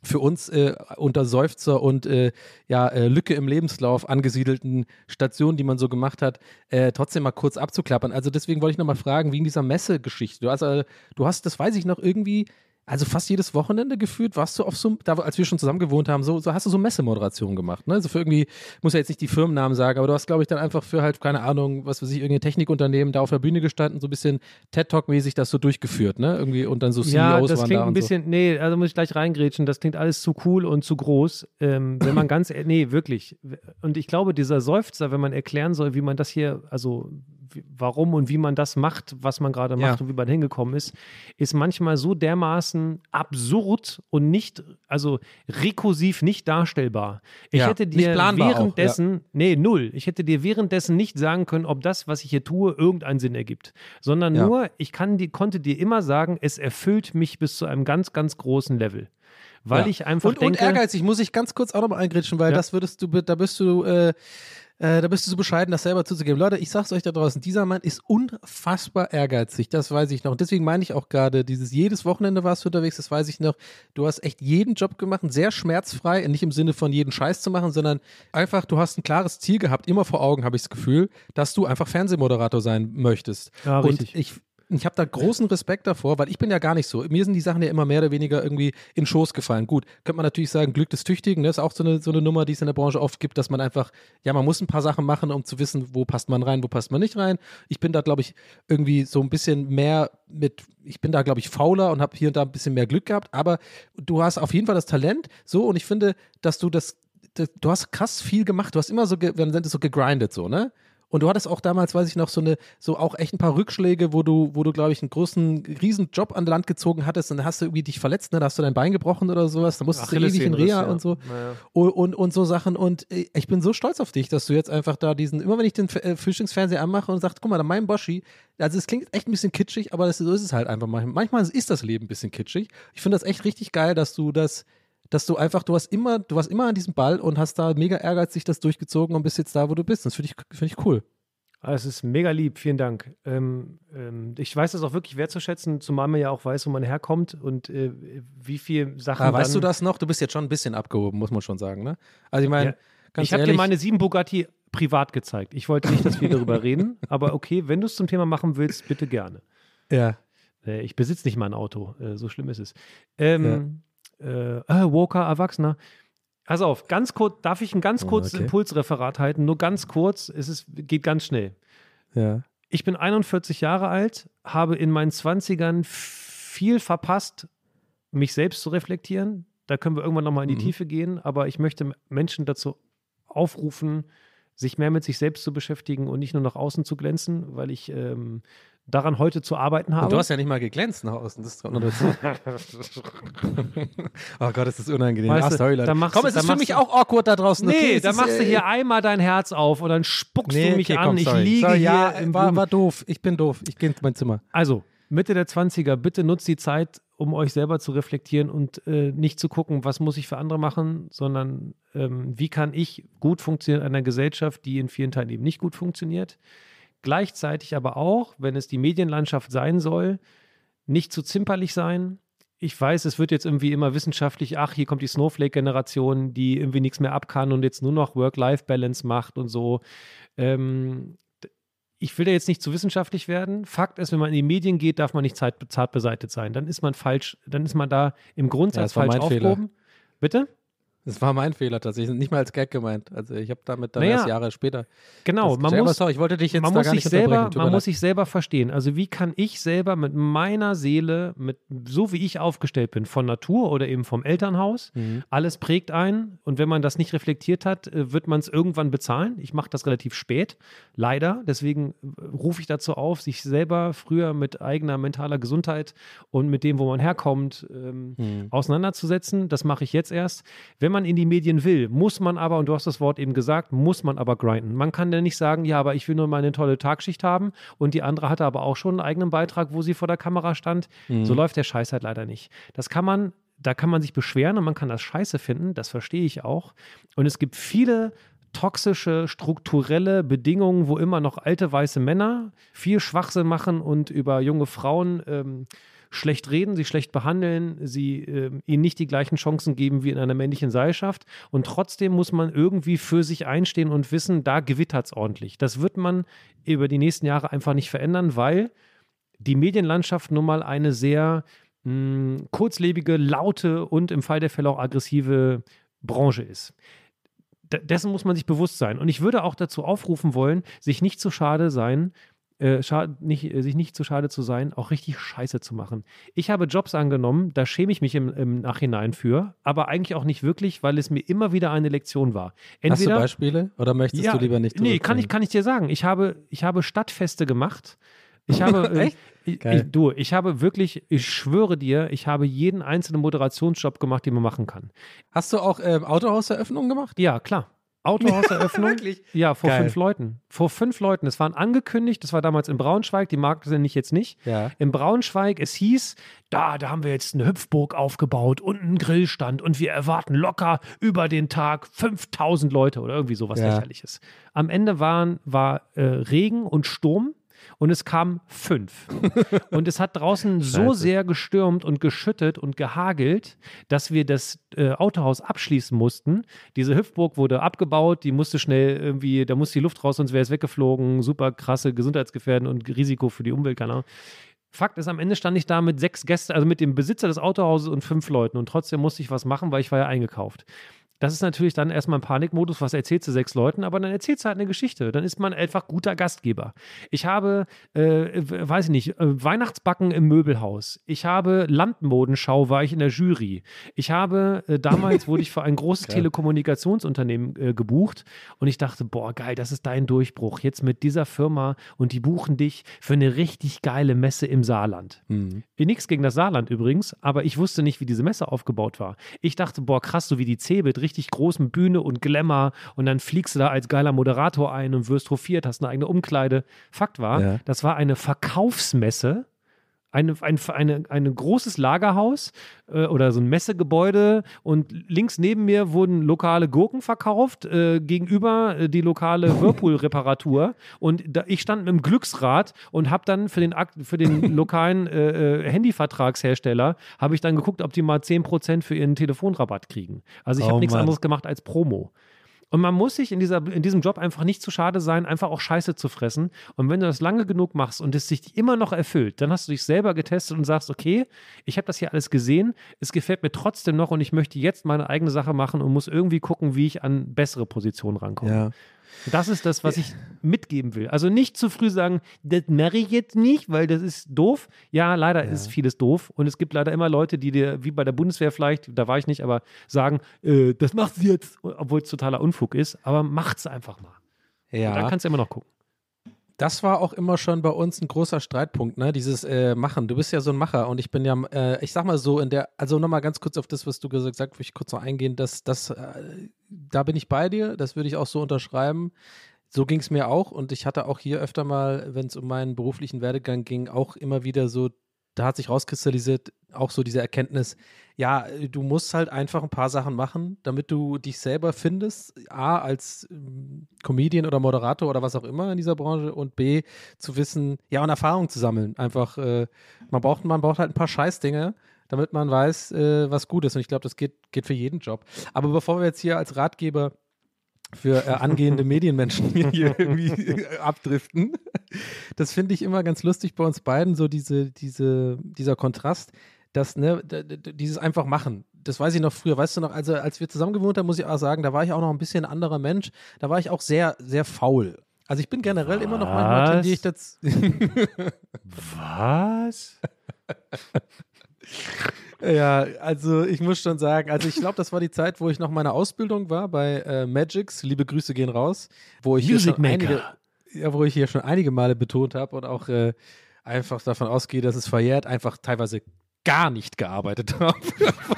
für uns äh, unter Seufzer und äh, ja, äh, Lücke im Lebenslauf angesiedelten Stationen, die man so gemacht hat, äh, trotzdem mal kurz abzuklappern. Also deswegen wollte ich nochmal fragen, wegen dieser Messegeschichte. Du hast, äh, du hast, das weiß ich noch, irgendwie, also fast jedes Wochenende gefühlt, warst du auf so, da, als wir schon zusammen gewohnt haben, so, so hast du so Messemoderation gemacht, ne? Also für irgendwie, muss ja jetzt nicht die Firmennamen sagen, aber du hast, glaube ich, dann einfach für halt, keine Ahnung, was weiß ich, irgendein Technikunternehmen da auf der Bühne gestanden, so ein bisschen TED-Talk-mäßig das so durchgeführt, ne? Irgendwie und dann so CEOs Ja, das waren klingt da ein bisschen, nee, also muss ich gleich reingrätschen, das klingt alles zu cool und zu groß. Ähm, wenn man ganz, e- nee, wirklich. Und ich glaube, dieser Seufzer, wenn man erklären soll, wie man das hier, also warum und wie man das macht, was man gerade macht Ja. und wie man hingekommen ist, ist manchmal so dermaßen absurd und nicht, also rekursiv nicht darstellbar. Ich Ja, hätte dir planbar auch, währenddessen, nee, null. Ich hätte dir währenddessen nicht sagen können, ob das, was ich hier tue, irgendeinen Sinn ergibt. Sondern Ja. nur, ich kann die, konnte dir immer sagen, es erfüllt mich bis zu einem ganz, ganz großen Level. weil Ja. ich einfach und, denke, und ehrgeizig muss ich ganz kurz auch nochmal eingrätschen, weil Ja. das würdest du, da bist du, äh, äh, da bist du so bescheiden, das selber zuzugeben. Leute, ich sag's euch da draußen, dieser Mann ist unfassbar ehrgeizig, das weiß ich noch. Und deswegen meine ich auch gerade, dieses jedes Wochenende warst du unterwegs, das weiß ich noch. Du hast echt jeden Job gemacht, sehr schmerzfrei, nicht im Sinne von jeden Scheiß zu machen, sondern einfach, du hast ein klares Ziel gehabt, immer vor Augen, habe ich das Gefühl, dass du einfach Fernsehmoderator sein möchtest. Ja, und richtig. ich ich habe da großen Respekt davor, weil ich bin ja gar nicht so. Mir sind die Sachen ja immer mehr oder weniger irgendwie in Schoß gefallen. Gut, könnte man natürlich sagen, Glück des Tüchtigen, ne? ist auch so eine, so eine Nummer, die es in der Branche oft gibt, dass man einfach, ja, man muss ein paar Sachen machen, um zu wissen, wo passt man rein, wo passt man nicht rein. Ich bin da, glaube ich, irgendwie so ein bisschen mehr mit, ich bin da, glaube ich, fauler und habe hier und da ein bisschen mehr Glück gehabt, aber du hast auf jeden Fall das Talent, so, und ich finde, dass du das, das du hast krass viel gemacht, du hast immer so, ge, nennt es so gegrindet, so, ne? Und du hattest auch damals, weiß ich noch, so eine, so auch echt ein paar Rückschläge, wo du, wo du, glaube ich, einen großen, riesen Job an Land gezogen hattest und dann hast du irgendwie dich verletzt, ne? Da hast du dein Bein gebrochen oder sowas, da musstest du ewig in Reha ja. und so. Naja. Und, und, und so Sachen. Und äh, ich bin so stolz auf dich, dass du jetzt einfach da diesen, immer wenn ich den äh, Frühstücksfernseher anmache und sage, guck mal, da mein Boschi, also es klingt echt ein bisschen kitschig, aber das, so ist es halt einfach manchmal. Manchmal ist das Leben ein bisschen kitschig. Ich finde das echt richtig geil, dass du das, dass du einfach, du hast immer, du warst immer an diesem Ball und hast da mega ehrgeizig das durchgezogen und bist jetzt da, wo du bist. Das finde ich, finde ich cool. Ah, Es ist mega lieb, vielen Dank. Ähm, ähm, ich weiß das auch wirklich wertzuschätzen, zumal man ja auch weiß, wo man herkommt und äh, wie viel Sachen. Aber Ah, weißt du das noch? Du bist jetzt schon ein bisschen abgehoben, muss man schon sagen, ne? Also ich meine, Ja. ganz Ich habe dir meine sieben Bugatti privat gezeigt. Ich wollte nicht, dass wir darüber reden, aber okay, wenn du es zum Thema machen willst, bitte gerne. ja. Äh, ich besitze nicht mal ein Auto, äh, so schlimm ist es. Ähm, äh, ah, Walker, Erwachsener. Pass auf, ganz kurz, darf ich ein ganz Oh, kurzes okay. Impulsreferat halten? Nur ganz kurz, es ist, geht ganz schnell. Ja. Ich bin 41 Jahre alt, habe in meinen 20ern viel verpasst, mich selbst zu reflektieren. Da können wir irgendwann nochmal in die Mhm. Tiefe gehen, aber ich möchte Menschen dazu aufrufen, sich mehr mit sich selbst zu beschäftigen und nicht nur nach außen zu glänzen, weil ich ähm, daran heute zu arbeiten habe. Und du hast ja nicht mal geglänzt nach außen, das kommt noch dazu. oh Gott, ist das unangenehm. Weißt ah, du, sorry, Leute. machst Komm, du- es ist für mich auch awkward da draußen. nee, da ist, machst du äh, hier einmal dein Herz auf und dann spuckst nee, du mich okay, an. komm, ich liege sorry, hier ja, im war, war doof. Ich bin doof. Ich gehe in mein Zimmer. Also, Mitte der 20er, bitte nutzt die Zeit, um euch selber zu reflektieren und äh, nicht zu gucken, was muss ich für andere machen, sondern ähm, wie kann ich gut funktionieren in einer Gesellschaft, die in vielen Teilen eben nicht gut funktioniert. Gleichzeitig aber auch, wenn es die Medienlandschaft sein soll, nicht zu zimperlich sein. Ich weiß, es wird jetzt irgendwie immer wissenschaftlich, ach, hier kommt die Snowflake-Generation, die irgendwie nichts mehr ab kann und jetzt nur noch Work-Life-Balance macht und so. Ähm, ich will da jetzt nicht zu wissenschaftlich werden. Fakt ist, wenn man in die Medien geht, darf man nicht zart, zart beseitigt sein. Dann ist man falsch, dann ist man da im Ja, Grundsatz war falsch mein Fehler. aufgehoben. Bitte? Das war mein Fehler tatsächlich. Nicht mal als Gag gemeint. Also ich habe damit dann Naja, erst Jahre später. Genau, man muss, sorry, ich wollte dich jetzt man da muss gar sich nicht selber, man muss sich selber verstehen. Also wie kann ich selber mit meiner Seele, mit so wie ich aufgestellt bin, von Natur oder eben vom Elternhaus, Mhm. alles prägt ein und wenn man das nicht reflektiert hat, äh, wird man es irgendwann bezahlen. Ich mache das relativ spät, leider. Deswegen äh, rufe ich dazu auf, sich selber früher mit eigener mentaler Gesundheit und mit dem, wo man herkommt, ähm, Mhm. auseinanderzusetzen. Das mache ich jetzt erst. Wenn man in die Medien will, muss man aber, und du hast das Wort eben gesagt, muss man aber grinden. Man kann ja nicht sagen, ja, aber ich will nur mal eine tolle Tagschicht haben und die andere hatte aber auch schon einen eigenen Beitrag, wo sie vor der Kamera stand. Mhm. So läuft der Scheiß halt leider nicht. Das kann man, da kann man sich beschweren und man kann das scheiße finden, das verstehe ich auch. Und es gibt viele toxische, strukturelle Bedingungen, wo immer noch alte weiße Männer viel Schwachsinn machen und über junge Frauen ähm, schlecht reden, sie schlecht behandeln, sie ähm, ihnen nicht die gleichen Chancen geben wie in einer männlichen Seilschaft. Und trotzdem muss man irgendwie für sich einstehen und wissen, da gewittert es ordentlich. Das wird man über die nächsten Jahre einfach nicht verändern, weil die Medienlandschaft nun mal eine sehr mh, kurzlebige, laute und im Fall der Fälle auch aggressive Branche ist. Dessen muss man sich bewusst sein. Und ich würde auch dazu aufrufen wollen, sich nicht zu schade sein, äh, nicht, äh, sich nicht zu schade zu sein, auch richtig Scheiße zu machen. Ich habe Jobs angenommen, da schäme ich mich im, im Nachhinein für, aber eigentlich auch nicht wirklich, weil es mir immer wieder eine Lektion war. Hast du Entweder Beispiele oder möchtest du lieber nicht? Nee, kann ich, kann ich dir sagen. Ich habe, ich habe Stadtfeste gemacht. Ich habe, äh, Echt? ich, ich, du, ich habe wirklich, ich schwöre dir, ich habe jeden einzelnen Moderationsjob gemacht, den man machen kann. Hast du auch ähm, Autohauseröffnungen gemacht? Ja, klar. Autohauseröffnung. Wirklich? Ja, vor Geil. fünf Leuten. Vor fünf Leuten. Es waren angekündigt, das war damals in Braunschweig, die Marke sind ich jetzt nicht. Ja. In Braunschweig, es hieß, da, da haben wir jetzt eine Hüpfburg aufgebaut und einen Grillstand und wir erwarten locker über den Tag 5000 Leute oder irgendwie sowas Ja. lächerliches. Am Ende waren, war äh, Regen und Sturm. Und es kamen fünf. und es hat draußen so sehr gestürmt und geschüttet und gehagelt, dass wir das äh, Autohaus abschließen mussten. Diese Hüpfburg wurde abgebaut, die musste schnell irgendwie, da musste die Luft raus, sonst wäre es weggeflogen. Super krasse Gesundheitsgefährden und Risiko für die Umwelt, keine Ahnung. Fakt ist, am Ende stand ich da mit sechs Gästen, also mit dem Besitzer des Autohauses und fünf Leuten und trotzdem musste ich was machen, weil ich war ja eingekauft. Das ist natürlich dann erstmal ein Panikmodus, was erzählst du sechs Leuten, aber dann erzählst du halt eine Geschichte. Dann ist man einfach guter Gastgeber. Ich habe, äh, weiß ich nicht, äh, Weihnachtsbacken im Möbelhaus. Ich habe Landmodenschau, war ich in der Jury. Ich habe, äh, damals wurde ich für ein großes Telekommunikationsunternehmen äh, gebucht und ich dachte, boah, geil, das ist dein Durchbruch. Jetzt mit dieser Firma und die buchen dich für eine richtig geile Messe im Saarland. Nichts gegen das Saarland übrigens, aber ich wusste nicht, wie diese Messe aufgebaut war. Ich dachte, boah, krass, so wie die Cebit, richtig großen Bühne und Glamour und dann fliegst du da als geiler Moderator ein und wirst hofiert, hast eine eigene Umkleide. Fakt war, Ja. das war eine Verkaufsmesse. Eine, ein eine, eine großes Lagerhaus äh, oder so ein Messegebäude und links neben mir wurden lokale Gurken verkauft, äh, gegenüber äh, die lokale Whirlpool-Reparatur und da, ich stand mit dem Glücksrad und habe dann für den, für den lokalen äh, äh, Handyvertragshersteller habe ich dann geguckt, ob die mal 10% für ihren Telefonrabatt kriegen. Also ich Oh habe nichts anderes gemacht als Promo. Und man muss sich in, dieser, in diesem Job einfach nicht zu schade sein, einfach auch Scheiße zu fressen. Und wenn du das lange genug machst und es sich immer noch erfüllt, dann hast du dich selber getestet und sagst, okay, ich habe das hier alles gesehen, es gefällt mir trotzdem noch und ich möchte jetzt meine eigene Sache machen und muss irgendwie gucken, wie ich an bessere Positionen rankomme. Ja. Das ist das, was ich mitgeben will. Also nicht zu früh sagen, das mache ich jetzt nicht, weil das ist doof. Ja, leider ist vieles doof. Und es gibt leider immer Leute, die dir, wie bei der Bundeswehr vielleicht, da war ich nicht, aber sagen, äh, das macht sie jetzt, obwohl es totaler Unfug ist. Aber macht's einfach mal. Und dann Ja. kannst du immer noch gucken. Das war auch immer schon bei uns ein großer Streitpunkt, ne? Dieses äh, Machen. Du bist ja so ein Macher und ich bin ja, äh, ich sag mal so, in der, also nochmal ganz kurz auf das, was du gesagt hast, will ich kurz noch eingehen, dass das, äh, da bin ich bei dir, das würde ich auch so unterschreiben. So ging es mir auch und ich hatte auch hier öfter mal, wenn es um meinen beruflichen Werdegang ging, auch immer wieder so, da hat sich rauskristallisiert, auch so diese Erkenntnis, ja, du musst halt einfach ein paar Sachen machen, damit du dich selber findest, A, als ähm, Comedian oder Moderator oder was auch immer in dieser Branche und B, zu wissen, ja, und Erfahrung zu sammeln. Einfach, äh, man, braucht, man braucht halt ein paar Scheißdinge, damit man weiß, äh, was gut ist. Und ich glaube, das geht, geht für jeden Job. Aber bevor wir jetzt hier als Ratgeber für äh, angehende Medienmenschen hier irgendwie äh, abdriften. Das finde ich immer ganz lustig bei uns beiden, so diese, diese, dieser Kontrast, dass, ne, dieses einfach machen. Das weiß ich noch früher, weißt du noch, also als wir zusammen gewohnt haben, muss ich auch sagen, da war ich auch noch ein bisschen ein anderer Mensch. Da war ich auch sehr, sehr faul. Also ich bin generell immer noch manchmal Was? tendiere ich dazu. Was? Ja, also ich muss schon sagen, also ich glaube, das war die Zeit, wo ich noch meine Ausbildung war bei äh, Magix. Liebe Grüße gehen raus, wo ich Music schon Maker. Wo ich hier schon einige Male betont habe und auch äh, einfach davon ausgehe, dass es verjährt, einfach teilweise gar nicht gearbeitet habe,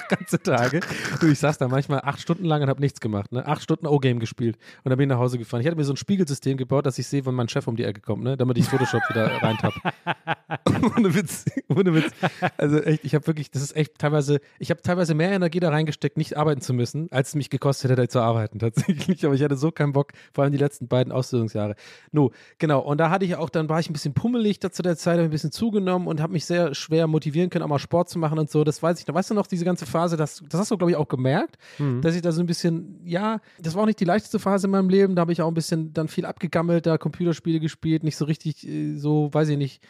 ganze Tage. Du, ich saß da manchmal acht Stunden lang und habe nichts gemacht, ne? Acht Stunden O-Game gespielt und dann bin ich nach Hause gefahren. Ich hatte mir so ein Spiegelsystem gebaut, dass ich sehe, wenn mein Chef um die Ecke kommt, ne? Damit ich Photoshop wieder reintapp. ohne Witz, ohne Witz. Also echt, ich habe wirklich, das ist echt teilweise, ich habe teilweise mehr Energie da reingesteckt, nicht arbeiten zu müssen, als es mich gekostet hätte, zu arbeiten tatsächlich. Aber ich hatte so keinen Bock, vor allem die letzten beiden Ausbildungsjahre. No, genau. Und da hatte ich auch, dann war ich ein bisschen pummelig da zu der Zeit, habe ein bisschen zugenommen und habe mich sehr schwer motivieren können, auch mal Sport zu machen und so. Das weiß ich noch. Weißt du noch, diese ganze Phase, das, das hast du, glaube ich, auch gemerkt, dass ich da so ein bisschen, ja, das war auch nicht die leichteste Phase in meinem Leben. Da habe ich auch ein bisschen dann viel abgegammelt, da Computerspiele gespielt, nicht so richtig, äh, so, weiß ich nicht,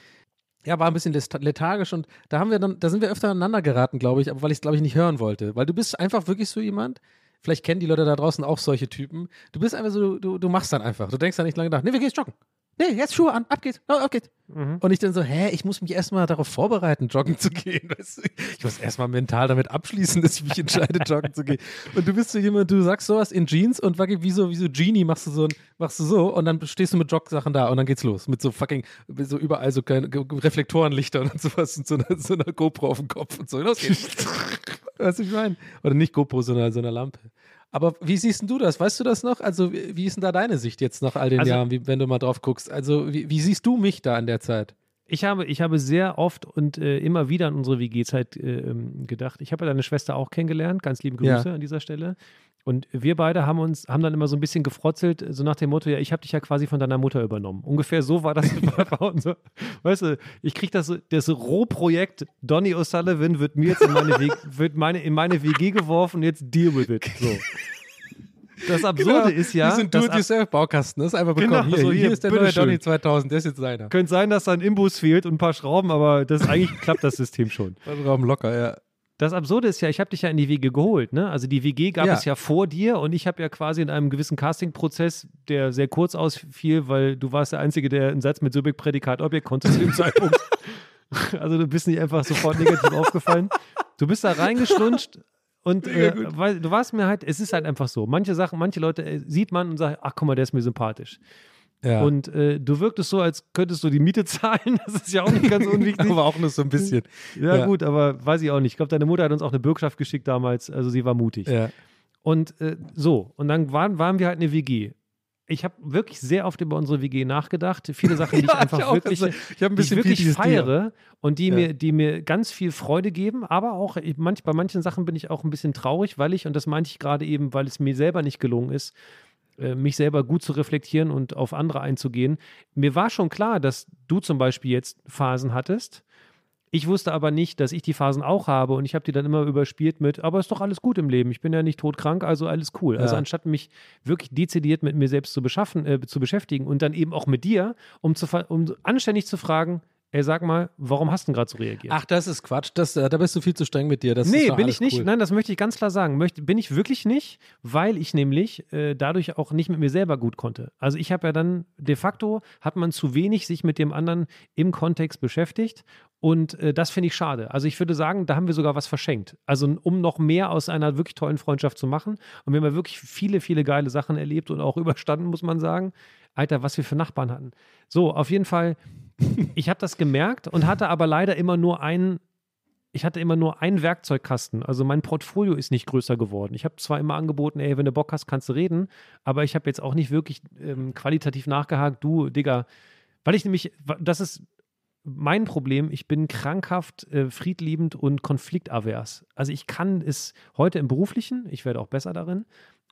ja, war ein bisschen leth- lethargisch und da haben wir dann, da sind wir öfter aneinander geraten, glaube ich, aber weil ich es, glaube ich, nicht hören wollte. Weil du bist einfach wirklich so jemand, vielleicht kennen die Leute da draußen auch solche Typen. Du bist einfach so, du, du machst dann einfach. Du denkst dann nicht lange nach, nee, wir gehen jetzt joggen. Nee, jetzt Schuhe an, ab geht's, oh, ab geht's. Und ich dann so, hä, ich muss mich erstmal darauf vorbereiten, joggen zu gehen. Weißt du? Ich muss erstmal mental damit abschließen, dass ich mich entscheide, joggen zu gehen. Und du bist so jemand, du sagst sowas in Jeans und wie so, wie so Genie machst du so, machst du so und dann stehst du mit Jogsachen da und dann geht's los. Mit so fucking, so überall so kleine Ge- Reflektorenlichtern und sowas und so einer, so einer GoPro auf dem Kopf und so. Los geht's. weißt du, ich meine? Oder nicht GoPro, sondern so einer Lampe. Aber wie siehst du das? Weißt du das noch? Also, wie wie ist denn da deine Sicht jetzt nach all den Also- Jahren, wie, wenn du mal drauf guckst? Also, wie, wie siehst du mich da in der Zeit? Ich habe, ich habe sehr oft und äh, immer wieder an unsere WG-Zeit äh, ähm, gedacht. Ich habe ja deine Schwester auch kennengelernt. Ganz liebe Ja. Grüße an dieser Stelle. Und wir beide haben uns, haben dann immer so ein bisschen gefrotzelt, so nach dem Motto, ja, ich habe dich ja quasi von deiner Mutter übernommen. Ungefähr so war das bei uns. Weißt du, ich kriege das, das Rohprojekt, Donny O'Sullivan wird mir jetzt in meine, WG, wird meine, in meine WG geworfen, jetzt deal with it. So. Das Absurde ist ja, Wir sind Do-it-yourself-Baukasten, das ist einfach Genau, bekommen. hier, so hier, hier, ist der neue bitteschön. Donny 2000, der ist jetzt seiner. könnte sein, dass da ein Imbus fehlt und ein paar Schrauben, aber das eigentlich klappt das System schon. Raum locker, ja. Das Absurde ist ja, ich habe dich ja in die WG geholt, ne? Also die WG gab Ja. es ja vor dir und ich habe ja quasi in einem gewissen Castingprozess, der sehr kurz ausfiel, weil du warst der Einzige, der einen Satz mit Subjekt, Prädikat, Objekt konnte zu dem Zeitpunkt. Also du bist nicht einfach sofort negativ aufgefallen. Du bist da reingeschlunscht und äh, weil, du warst mir halt, es ist halt einfach so. Manche Sachen, manche Leute äh, sieht man und sagt, ach guck mal, der ist mir sympathisch. ja. Und äh, du wirktest so, als könntest du die Miete zahlen. Das ist ja auch nicht ganz unwichtig. aber auch nur so ein bisschen. Ja, Ja. gut, aber weiß ich auch nicht. Ich glaube, deine Mutter hat uns auch eine Bürgschaft geschickt damals. Also sie war mutig. Ja. Und äh, so, und dann waren, waren wir halt eine WG. Ich habe wirklich sehr oft über unsere WG nachgedacht. Viele Sachen, die ich Ja, einfach ich wirklich, Also, ich hab ein die ich wirklich feiere und die, Ja. mir, die mir ganz viel Freude geben. Aber auch ich, manch, bei manchen Sachen bin ich auch ein bisschen traurig, weil ich, und das meinte ich gerade eben, weil es mir selber nicht gelungen ist, äh, mich selber gut zu reflektieren und auf andere einzugehen. Mir war schon klar, dass du zum Beispiel jetzt Phasen hattest. Ich wusste aber nicht, dass ich die Phasen auch habe und ich habe die dann immer überspielt mit, aber ist doch alles gut im Leben. Ich bin ja nicht todkrank, also alles cool. Also Ja. anstatt mich wirklich dezidiert mit mir selbst zu beschaffen, äh, zu beschäftigen und dann eben auch mit dir, um, zu, um anständig zu fragen, ey, sag mal, warum hast du denn gerade so reagiert? Ach, das ist Quatsch. Das, äh, da bist du viel zu streng mit dir. Das nee, bin ich nicht. Cool. Nein, das möchte ich ganz klar sagen. Möchte, bin ich wirklich nicht, weil ich nämlich äh, dadurch auch nicht mit mir selber gut konnte. Also ich habe ja dann de facto hat man zu wenig sich mit dem anderen im Kontext beschäftigt und äh, das finde ich schade. Also ich würde sagen, da haben wir sogar was verschenkt. Also um noch mehr aus einer wirklich tollen Freundschaft zu machen und wir haben ja wirklich viele, viele geile Sachen erlebt und auch überstanden, muss man sagen. Alter, was wir für Nachbarn hatten. So, auf jeden Fall, ich habe das gemerkt und hatte aber leider immer nur einen ich hatte immer nur einen Werkzeugkasten. Also mein Portfolio ist nicht größer geworden. Ich habe zwar immer angeboten, ey, wenn du Bock hast, kannst du reden, aber ich habe jetzt auch nicht wirklich ähm, qualitativ nachgehakt, du, Digga, weil ich nämlich, das ist mein Problem, ich bin krankhaft äh, friedliebend und konfliktavers. Also ich kann es heute im beruflichen, ich werde auch besser darin,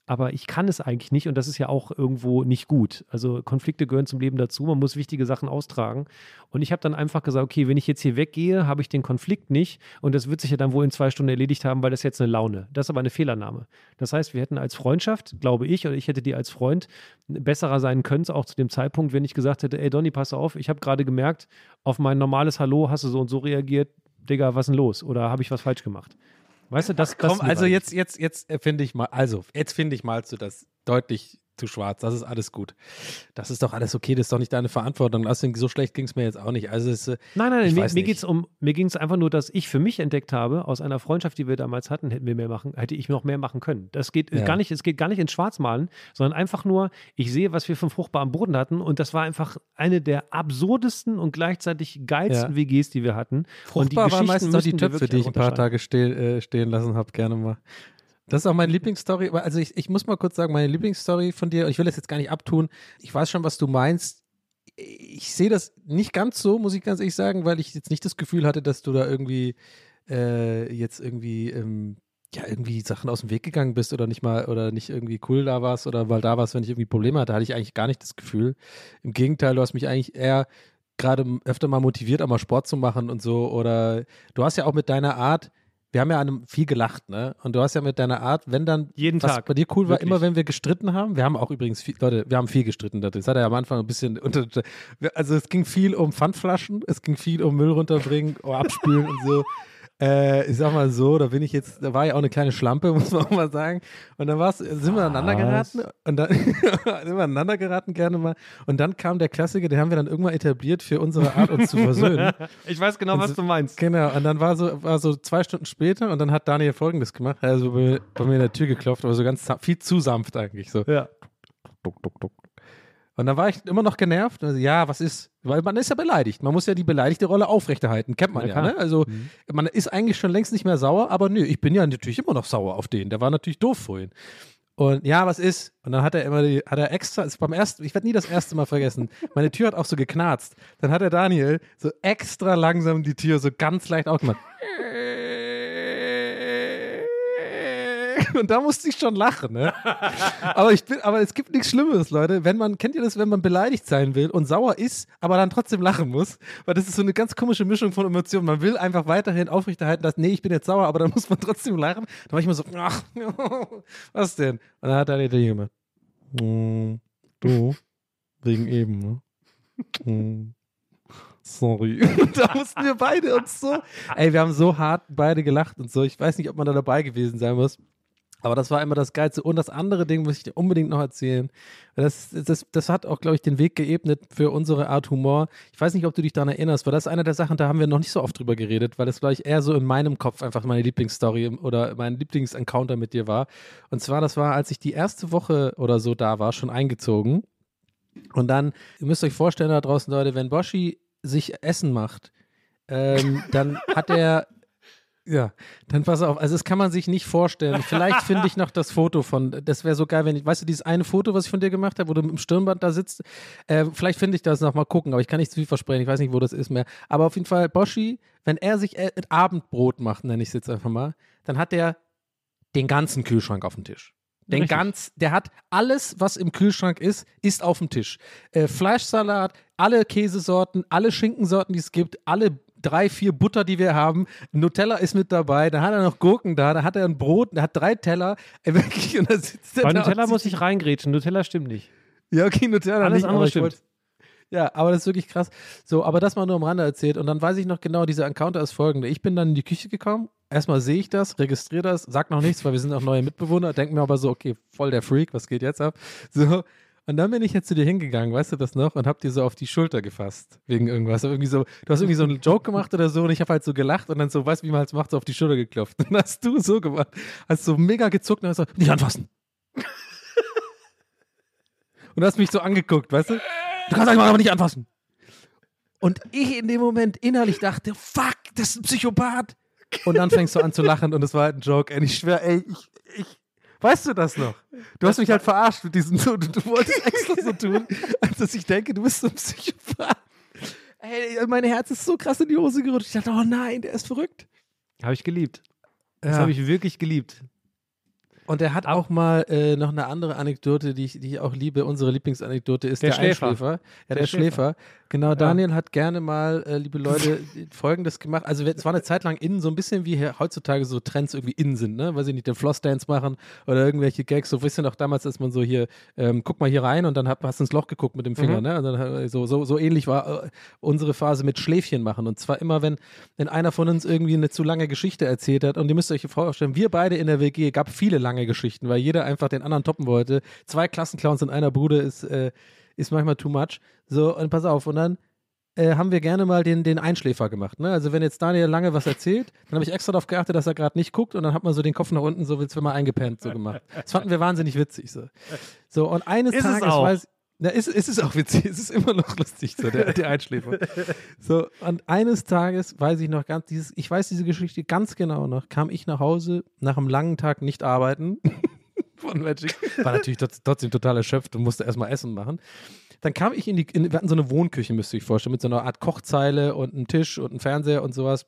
aber ich kann es eigentlich nicht und das ist ja auch irgendwo nicht gut. Also Konflikte gehören zum Leben dazu, man muss wichtige Sachen austragen. Und ich habe dann einfach gesagt, okay, wenn ich jetzt hier weggehe, habe ich den Konflikt nicht und das wird sich ja dann wohl in zwei Stunden erledigt haben, weil das jetzt eine Laune. Das ist aber eine Fehlernahme. Das heißt, wir hätten als Freundschaft, glaube ich, oder ich hätte dir als Freund besserer sein können, auch zu dem Zeitpunkt, wenn ich gesagt hätte, ey Donny, pass auf, ich habe gerade gemerkt, auf mein normales Hallo hast du so und so reagiert, Digga, was ist denn los? Oder habe ich was falsch gemacht? Weißt du, das, das Komm, also jetzt, jetzt, jetzt äh, finde ich mal, also jetzt finde ich malst du das deutlich zu schwarz. Das ist alles gut. Das ist doch alles okay. Das ist doch nicht deine Verantwortung. Außerdem, so schlecht ging es mir jetzt auch nicht. Also es, äh, Nein, nein, Ich mir, um, ging es einfach nur, dass ich für mich entdeckt habe, aus einer Freundschaft, die wir damals hatten, hätten wir mehr machen, hätte ich noch mehr machen können. Das geht äh, Ja. gar nicht, es geht gar nicht ins Schwarzmalen, sondern einfach nur, ich sehe, was wir für einen fruchtbaren Boden hatten und das war einfach eine der absurdesten und gleichzeitig geilsten Ja. WGs, die wir hatten. und die fruchtbar waren meistens auch die Töpfe, die ich ein paar. Tage stehen, äh, stehen lassen habe. Gerne mal. Das ist auch meine Lieblingsstory. Also ich, ich muss mal kurz sagen, meine Lieblingsstory von dir, und ich will das jetzt gar nicht abtun. Ich weiß schon, was du meinst. Ich sehe das nicht ganz so, muss ich ganz ehrlich sagen, weil ich jetzt nicht das Gefühl hatte, dass du da irgendwie äh, jetzt irgendwie ähm, ja irgendwie Sachen aus dem Weg gegangen bist oder nicht mal oder nicht irgendwie cool da warst oder weil da warst, wenn ich irgendwie Probleme hatte, hatte ich eigentlich gar nicht das Gefühl. Im Gegenteil, du hast mich eigentlich eher gerade öfter mal motiviert, auch mal Sport zu machen und so. Oder du hast ja auch mit deiner Art, wir haben ja an einem viel gelacht, ne? Und du hast ja mit deiner Art, wenn dann Jeden was Tag. bei dir cool war, Wirklich. immer wenn wir gestritten haben. Wir haben auch übrigens viel, Leute, wir haben viel gestritten. Das hat er am Anfang ein bisschen unter. Also es ging viel um Pfandflaschen, es ging viel um Müll runterbringen, oh, abspülen und so. Äh, ich sag mal so, da bin ich jetzt, da war ja auch eine kleine Schlampe, muss man auch mal sagen. Und dann war's, sind wir aneinander geraten und dann sind wir aneinander geraten gerne mal. Und dann kam der Klassiker, den haben wir dann irgendwann etabliert für unsere Art, uns zu versöhnen. Ich weiß genau, was du meinst. Genau, und dann war so, war so zwei Stunden später und dann hat Daniel folgendes gemacht. Also bei, mir- bei mir in der Tür geklopft, aber so ganz viel zu sanft eigentlich. So. Ja. Duck, duck, duck. Und dann war ich immer noch genervt. Also, ja, was ist? Weil man ist ja beleidigt. Man muss ja die beleidigte Rolle aufrechterhalten. Kennt man Ja, ja. ne? Also man ist eigentlich schon längst nicht mehr sauer, aber nö, ich bin ja natürlich immer noch sauer auf den. Der war natürlich doof vorhin. Und ja, was ist? Und dann hat er immer die, hat er extra, ist beim ersten, ich werde nie das erste Mal vergessen, meine Tür hat auch so geknarzt. Dann hat der Daniel so extra langsam die Tür so ganz leicht aufgemacht. Und da musste ich schon lachen, ne? Aber ich bin, aber es gibt nichts Schlimmeres, Leute. Wenn man, kennt ihr das, wenn man beleidigt sein will und sauer ist, aber dann trotzdem lachen muss? Weil das ist so eine ganz komische Mischung von Emotionen. Man will einfach weiterhin aufrechterhalten, dass, nee, ich bin jetzt sauer, aber dann muss man trotzdem lachen. Da war ich immer so, ach, was denn? Und dann hat er die gemacht. "Mm, Du, wegen eben, ne? Mm, Sorry. Da mussten wir beide uns so, ey, wir haben so hart beide gelacht und so. Ich weiß nicht, ob man da dabei gewesen sein muss. Aber das war immer das Geilste. Und das andere Ding muss ich dir unbedingt noch erzählen. Das, das, das hat auch, glaube ich, den Weg geebnet für unsere Art Humor. Ich weiß nicht, ob du dich daran erinnerst, weil das ist eine der Sachen, da haben wir noch nicht so oft drüber geredet, weil das, glaube ich, eher so in meinem Kopf einfach meine Lieblingsstory oder mein Lieblingsencounter mit dir war. Und zwar, das war, als ich die erste Woche oder so da war, schon eingezogen. Und dann, ihr müsst euch vorstellen da draußen, Leute, wenn Boschi sich Essen macht, ähm, dann hat er ja, dann pass auf. Also, das kann man sich nicht vorstellen. Vielleicht finde ich noch das Foto von, das wäre so geil, wenn ich, weißt du, dieses eine Foto, was ich von dir gemacht habe, wo du mit dem Stirnband da sitzt. Äh, vielleicht finde ich das noch mal gucken, aber ich kann nicht zu viel versprechen. Ich weiß nicht, wo das ist mehr. Aber auf jeden Fall, Boschi, wenn er sich äh, Abendbrot macht, nenne ich es jetzt einfach mal, dann hat er den ganzen Kühlschrank auf dem Tisch. Den Richtig. ganz, der hat alles, was im Kühlschrank ist, ist auf dem Tisch. Äh, Fleischsalat, alle Käsesorten, alle Schinkensorten, die es gibt, alle drei, vier Butter, die wir haben. Nutella ist mit dabei, dann hat er noch Gurken da, dann hat er ein Brot, der hat drei Teller. Äh, wirklich, und dann sitzt er Bei da Nutella muss ich reingrätschen. Nutella stimmt nicht. Ja, okay, Nutella Alles nicht, andere stimmt. wollte- Ja, aber das ist wirklich krass. So, aber das mal nur am Rande erzählt. Und dann weiß ich noch genau, dieser Encounter ist folgende. Ich bin dann in die Küche gekommen. Erstmal sehe ich das, registriere das, sag noch nichts, weil wir sind auch neue Mitbewohner. Denke mir aber so, okay, voll der Freak, was geht jetzt ab? So. Und dann bin ich jetzt zu dir hingegangen, weißt du das noch? Und hab dir so auf die Schulter gefasst. Wegen irgendwas. Irgendwie so, du hast irgendwie so einen Joke gemacht oder so und ich habe halt so gelacht und dann so, weißt du, wie man halt macht, so auf die Schulter geklopft. Und hast du so gemacht. Hast so mega gezuckt und hast so, nicht anfassen. und hast mich so angeguckt, weißt du? Du kannst einfach aber nicht anfassen. Und ich in dem Moment innerlich dachte, fuck, das ist ein Psychopath. Und dann fängst du an zu lachen und es war halt ein Joke. Ey, ich schwör, ey, ich, ich, weißt du das noch? Du hast mich halt verarscht mit diesem, du, du wolltest extra so tun, als dass ich denke, du bist so ein Psychopath. Ey, mein Herz ist so krass in die Hose gerutscht. Ich dachte, oh nein, der ist verrückt. Habe ich geliebt. Das Ja. habe ich wirklich geliebt. Und er hat auch mal äh, noch eine andere Anekdote, die ich, die ich auch liebe. Unsere Lieblingsanekdote ist Der der, Schläfer. Einschläfer. Ja, der, Der Schläfer. Schläfer. Genau, Daniel hat gerne mal, äh, liebe Leute, Folgendes gemacht. Also es war eine Zeit lang innen, so ein bisschen wie hier heutzutage so Trends irgendwie innen sind, ne? Weiß ich nicht, den Flossdance machen oder irgendwelche Gags. So ein bisschen auch damals, als man so hier, ähm, guck mal hier rein und dann hat, hast du ins Loch geguckt mit dem Finger, Mhm. ne? Und dann, hat- so, so, so ähnlich war äh, unsere Phase mit Schläfchen machen. Und zwar immer, wenn, wenn einer von uns irgendwie eine zu lange Geschichte erzählt hat. Und ihr müsst euch vorstellen, wir beide in der WG gab viele lange Geschichten, weil jeder einfach den anderen toppen wollte. Zwei Klassenclowns in einer Bude ist, äh, ist manchmal too much. So, und pass auf, und dann äh, haben wir gerne mal den, den Einschläfer gemacht. Ne? Also wenn jetzt Daniel lange was erzählt, dann habe ich extra darauf geachtet, dass er gerade nicht guckt und dann hat man so den Kopf nach unten, so als wenn man eingepennt, so gemacht. Das fanden wir wahnsinnig witzig. So, so und eines Ist es Tages weiß na, ist, ist es auch witzig, es ist immer noch lustig, so, der, der Einschläfer. So, und eines Tages weiß ich noch ganz, dieses, ich weiß diese Geschichte ganz genau noch, kam ich nach Hause nach einem langen Tag nicht arbeiten von Magic, war natürlich trotz- trotzdem total erschöpft und musste erstmal Essen machen. Dann kam ich in die, in, wir hatten so eine Wohnküche, müsst ihr euch vorstellen, mit so einer Art Kochzeile und einem Tisch und einem Fernseher und sowas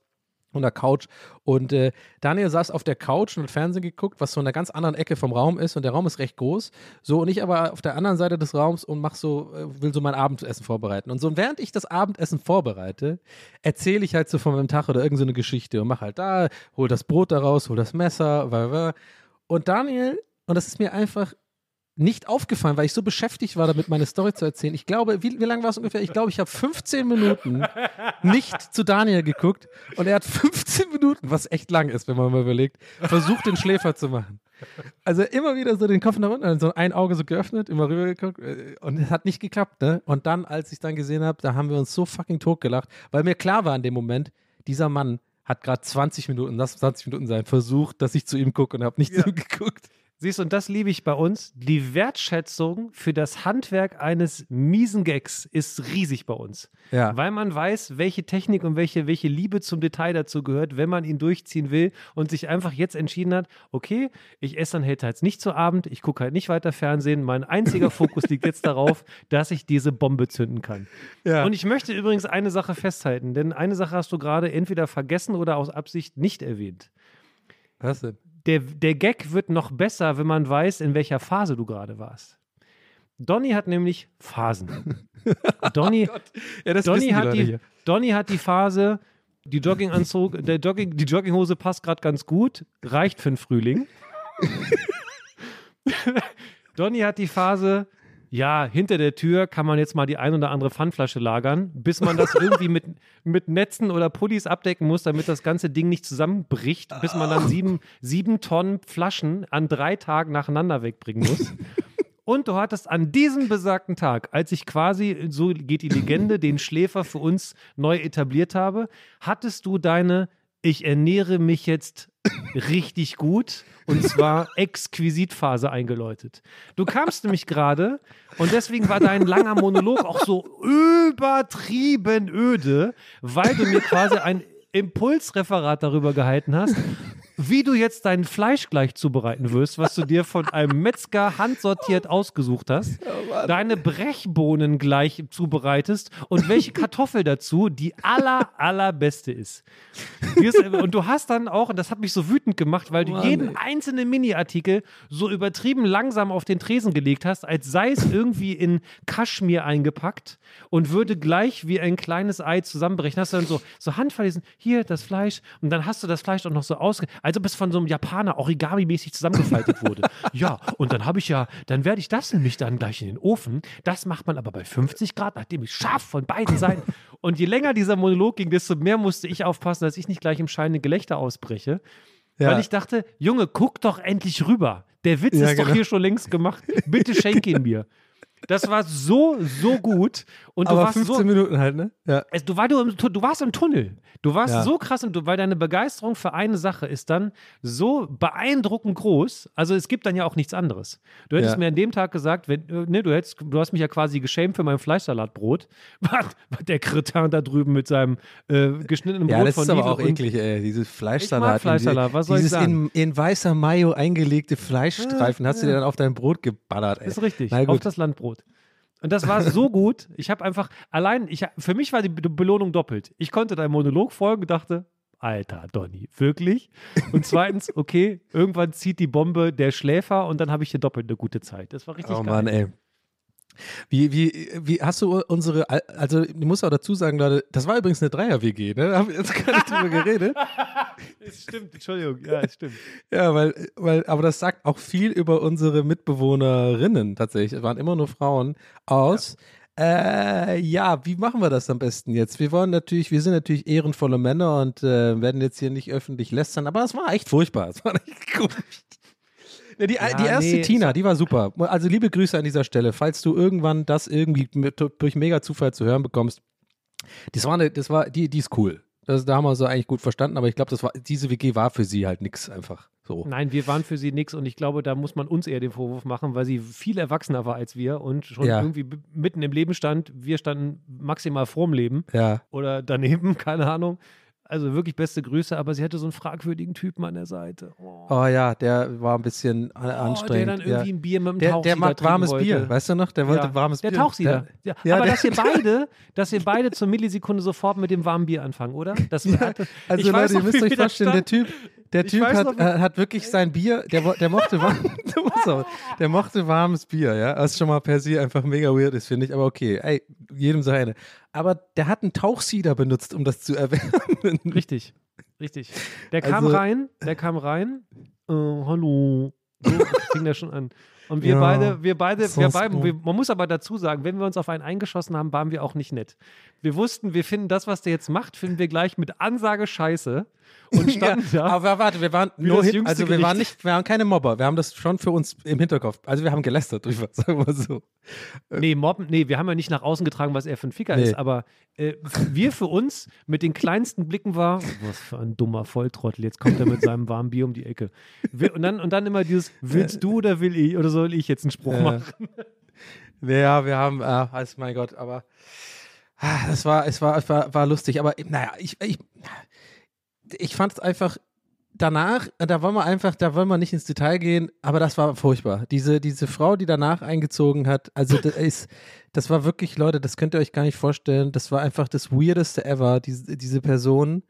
und einer Couch. Und äh, Daniel saß auf der Couch und hat Fernsehen geguckt, was so in einer ganz anderen Ecke vom Raum ist. Und der Raum ist recht groß. So, und ich aber auf der anderen Seite des Raums und mach so, äh, will so mein Abendessen vorbereiten. Und so, und während ich das Abendessen vorbereite, erzähle ich halt so von meinem Tag oder irgendeine so Geschichte und mach halt da, hol das Brot da raus, hol das Messer, wa. Und Daniel, und das ist mir einfach nicht aufgefallen, weil ich so beschäftigt war, damit meine Story zu erzählen. Ich glaube, wie, wie lange war es ungefähr? Ich glaube, ich habe 15 Minuten nicht zu Daniel geguckt und er hat 15 Minuten, was echt lang ist, wenn man mal überlegt, versucht, den Schläfer zu machen. Also immer wieder so den Kopf nach unten, so ein Auge so geöffnet, immer rüber geguckt äh, und es hat nicht geklappt, ne? Und dann, als ich dann gesehen habe, da haben wir uns so fucking tot gelacht, weil mir klar war in dem Moment, dieser Mann hat gerade 20 Minuten, lass 20 Minuten sein, versucht, dass ich zu ihm gucke und habe nicht zu ihm geguckt. Siehst du, und das liebe ich bei uns. Die Wertschätzung für das Handwerk eines miesen Gags ist riesig bei uns. Ja. Weil man weiß, welche Technik und welche, welche Liebe zum Detail dazu gehört, wenn man ihn durchziehen will und sich einfach jetzt entschieden hat, okay, ich esse dann halt jetzt nicht zu Abend, ich gucke halt nicht weiter Fernsehen. Mein einziger Fokus liegt jetzt darauf, dass ich diese Bombe zünden kann. Ja. Und ich möchte übrigens eine Sache festhalten, denn eine Sache hast du gerade entweder vergessen oder aus Absicht nicht erwähnt. Was denn? Der, der Gag wird noch besser, wenn man weiß, in welcher Phase du gerade warst. Donny hat nämlich Phasen. Donny, Ja, das Donny, die hat die, hier. Donny hat die Phase, die Jogginganzug, der Jogging, die Jogginghose passt gerade ganz gut, reicht für den Frühling. Donny hat die Phase, ja, hinter der Tür kann man jetzt mal die ein oder andere Pfandflasche lagern, bis man das irgendwie mit, mit Netzen oder Pullis abdecken muss, damit das ganze Ding nicht zusammenbricht, bis man dann sieben, sieben Tonnen Flaschen an drei Tagen nacheinander wegbringen muss. Und du hattest an diesem besagten Tag, als ich quasi, so geht die Legende, den Schläfer für uns neu etabliert habe, hattest du deine, ich ernähre mich jetzt richtig gut und zwar Exquisitphase eingeläutet. Du kamst nämlich gerade und deswegen war dein langer Monolog auch so übertrieben öde, weil du mir quasi ein Impulsreferat darüber gehalten hast, wie du jetzt dein Fleisch gleich zubereiten wirst, was du dir von einem Metzger handsortiert ausgesucht hast, deine Brechbohnen gleich zubereitest und welche Kartoffel dazu die aller, allerbeste ist. Und du hast dann auch, und das hat mich so wütend gemacht, weil du jeden einzelnen Mini-Artikel so übertrieben langsam auf den Tresen gelegt hast, als sei es irgendwie in Kaschmir eingepackt und würde gleich wie ein kleines Ei zusammenbrechen. Hast du dann so, so handverlesen, hier das Fleisch und dann hast du das Fleisch auch noch so ausge... als ob es von so einem Japaner Origami-mäßig zusammengefaltet wurde. Ja, und dann habe ich ja, dann werde ich das nämlich dann gleich in den Ofen. Das macht man aber bei 50 Grad, nachdem ich scharf von beiden Seiten. Und je länger dieser Monolog ging, desto mehr musste ich aufpassen, dass ich nicht gleich im scheinenden Gelächter ausbreche. Ja. Weil ich dachte, Junge, guck doch endlich rüber. Der Witz Ja, ist doch genau. hier schon längst gemacht. Bitte schenk ihn mir. Das war so, so gut. Und du Aber warst 15 so, Minuten halt, ne? Ja. du, war, du, du warst im Tunnel. Du warst Ja. so krass und weil deine Begeisterung für eine Sache ist dann so beeindruckend groß. Also es gibt dann ja auch nichts anderes. Du hättest Ja. mir an dem Tag gesagt, wenn, äh, ne, du, hättest, du hast mich ja quasi geschämt für mein Fleischsalatbrot. Was, was der Kretin da drüben mit seinem äh, geschnittenen Ja, Brot das von ist aber Lidl auch eklig, ey. Dieses Fleischsalat. Ich mag Fleischsalat, was soll ich dieses sagen? in, in weißer Mayo eingelegte Fleischstreifen hast du dir dann auf dein Brot geballert, ey. Ist richtig, auf das Landbrot. Und das war so gut. Ich habe einfach allein, ich, für mich war die Be- Belohnung doppelt. Ich konnte deinem Monolog folgen und dachte, Alter, Donny, wirklich? Und zweitens, okay, irgendwann zieht die Bombe der Schläfer und dann habe ich hier doppelt eine gute Zeit. Das war richtig Oh geil. Mann, ey. Wie, wie, wie hast du unsere, Al- also ich muss auch dazu sagen, Leute, das war übrigens eine Dreier-WG, ne? Da haben wir jetzt gar nicht drüber geredet. Es stimmt, Entschuldigung, ja, es stimmt. Ja, weil, weil, aber das sagt auch viel über unsere Mitbewohnerinnen tatsächlich. Es waren immer nur Frauen aus. Äh, ja, wie machen wir das am besten jetzt? Wir wollen natürlich, wir sind natürlich ehrenvolle Männer und äh, werden jetzt hier nicht öffentlich lästern, aber es war echt furchtbar. Es war echt gut. Ja, die, Ja, die erste nee, Tina, die war super. Also liebe Grüße an dieser Stelle. Falls du irgendwann das irgendwie mit, durch mega Zufall zu hören bekommst, das war eine, das war, die, die ist cool. Das, da haben wir so eigentlich gut verstanden, aber ich glaube, das war, diese WG war für sie halt nix einfach. So. Nein, wir waren für sie nix und ich glaube, da muss man uns eher den Vorwurf machen, weil sie viel erwachsener war als wir und schon Ja. irgendwie mitten im Leben stand. Wir standen maximal vorm Leben. Ja. oder daneben, keine Ahnung. Also wirklich beste Grüße, aber sie hatte so einen fragwürdigen Typen an der Seite. Oh, Oh ja, der war ein bisschen Oh, der anstrengend. dann irgendwie ja. ein Bier mit dem der, Tauchsieder der trinken warmes wollte. Bier, weißt du noch? Der wollte ja, warmes der Bier. Tauchsieder. Ja, ja, aber der- dass ihr beide, dass ihr beide zur Millisekunde sofort mit dem warmen Bier anfangen, oder? Das hatte, Also ich weiß Leute, ihr müsst euch vorstellen, der. Typ, der Typ hat, noch, äh, hat wirklich sein Bier, der, der mochte warm, der mochte warmes Bier, ja, was schon mal per se einfach mega weird ist, finde ich, aber okay, ey, jedem seine. Aber der hat einen Tauchsieder benutzt, um das zu erwärmen. Richtig, richtig. Der kam Also- rein, der kam rein. Äh, hallo. So fing der schon an. Und wir Ja, beide, wir beide, wir beide, wir, man muss aber dazu sagen, wenn wir uns auf einen eingeschossen haben, waren wir auch nicht nett. Wir wussten, wir finden das, was der jetzt macht, finden wir gleich mit Ansage scheiße und standen ja, da. aber warte, wir waren nur das hin, jüngste also wir waren nicht, wir waren keine Mobber, wir haben das schon für uns im Hinterkopf. Also wir haben gelästert drüber, sagen wir mal so. Nee, Mobben, nee, wir haben ja nicht nach außen getragen, was er für ein Ficker Nee. ist, aber äh, wir für uns mit den kleinsten Blicken war, was für ein dummer Volltrottel, jetzt kommt er mit seinem warmen Bier um die Ecke. Wir, und, dann, und dann immer dieses, willst du oder will ich oder soll ich jetzt einen Spruch Äh, machen? Ja, wir haben, ah, weiß mein Gott, aber ah, das war, es war, es war, war lustig. Aber naja, ich, ich, ich fand es einfach danach, da wollen wir einfach, da wollen wir nicht ins Detail gehen, aber das war furchtbar. Diese, diese Frau, die danach eingezogen hat, also das ist, das war wirklich, Leute, das könnt ihr euch gar nicht vorstellen. Das war einfach das Weirdeste ever, diese, diese Person.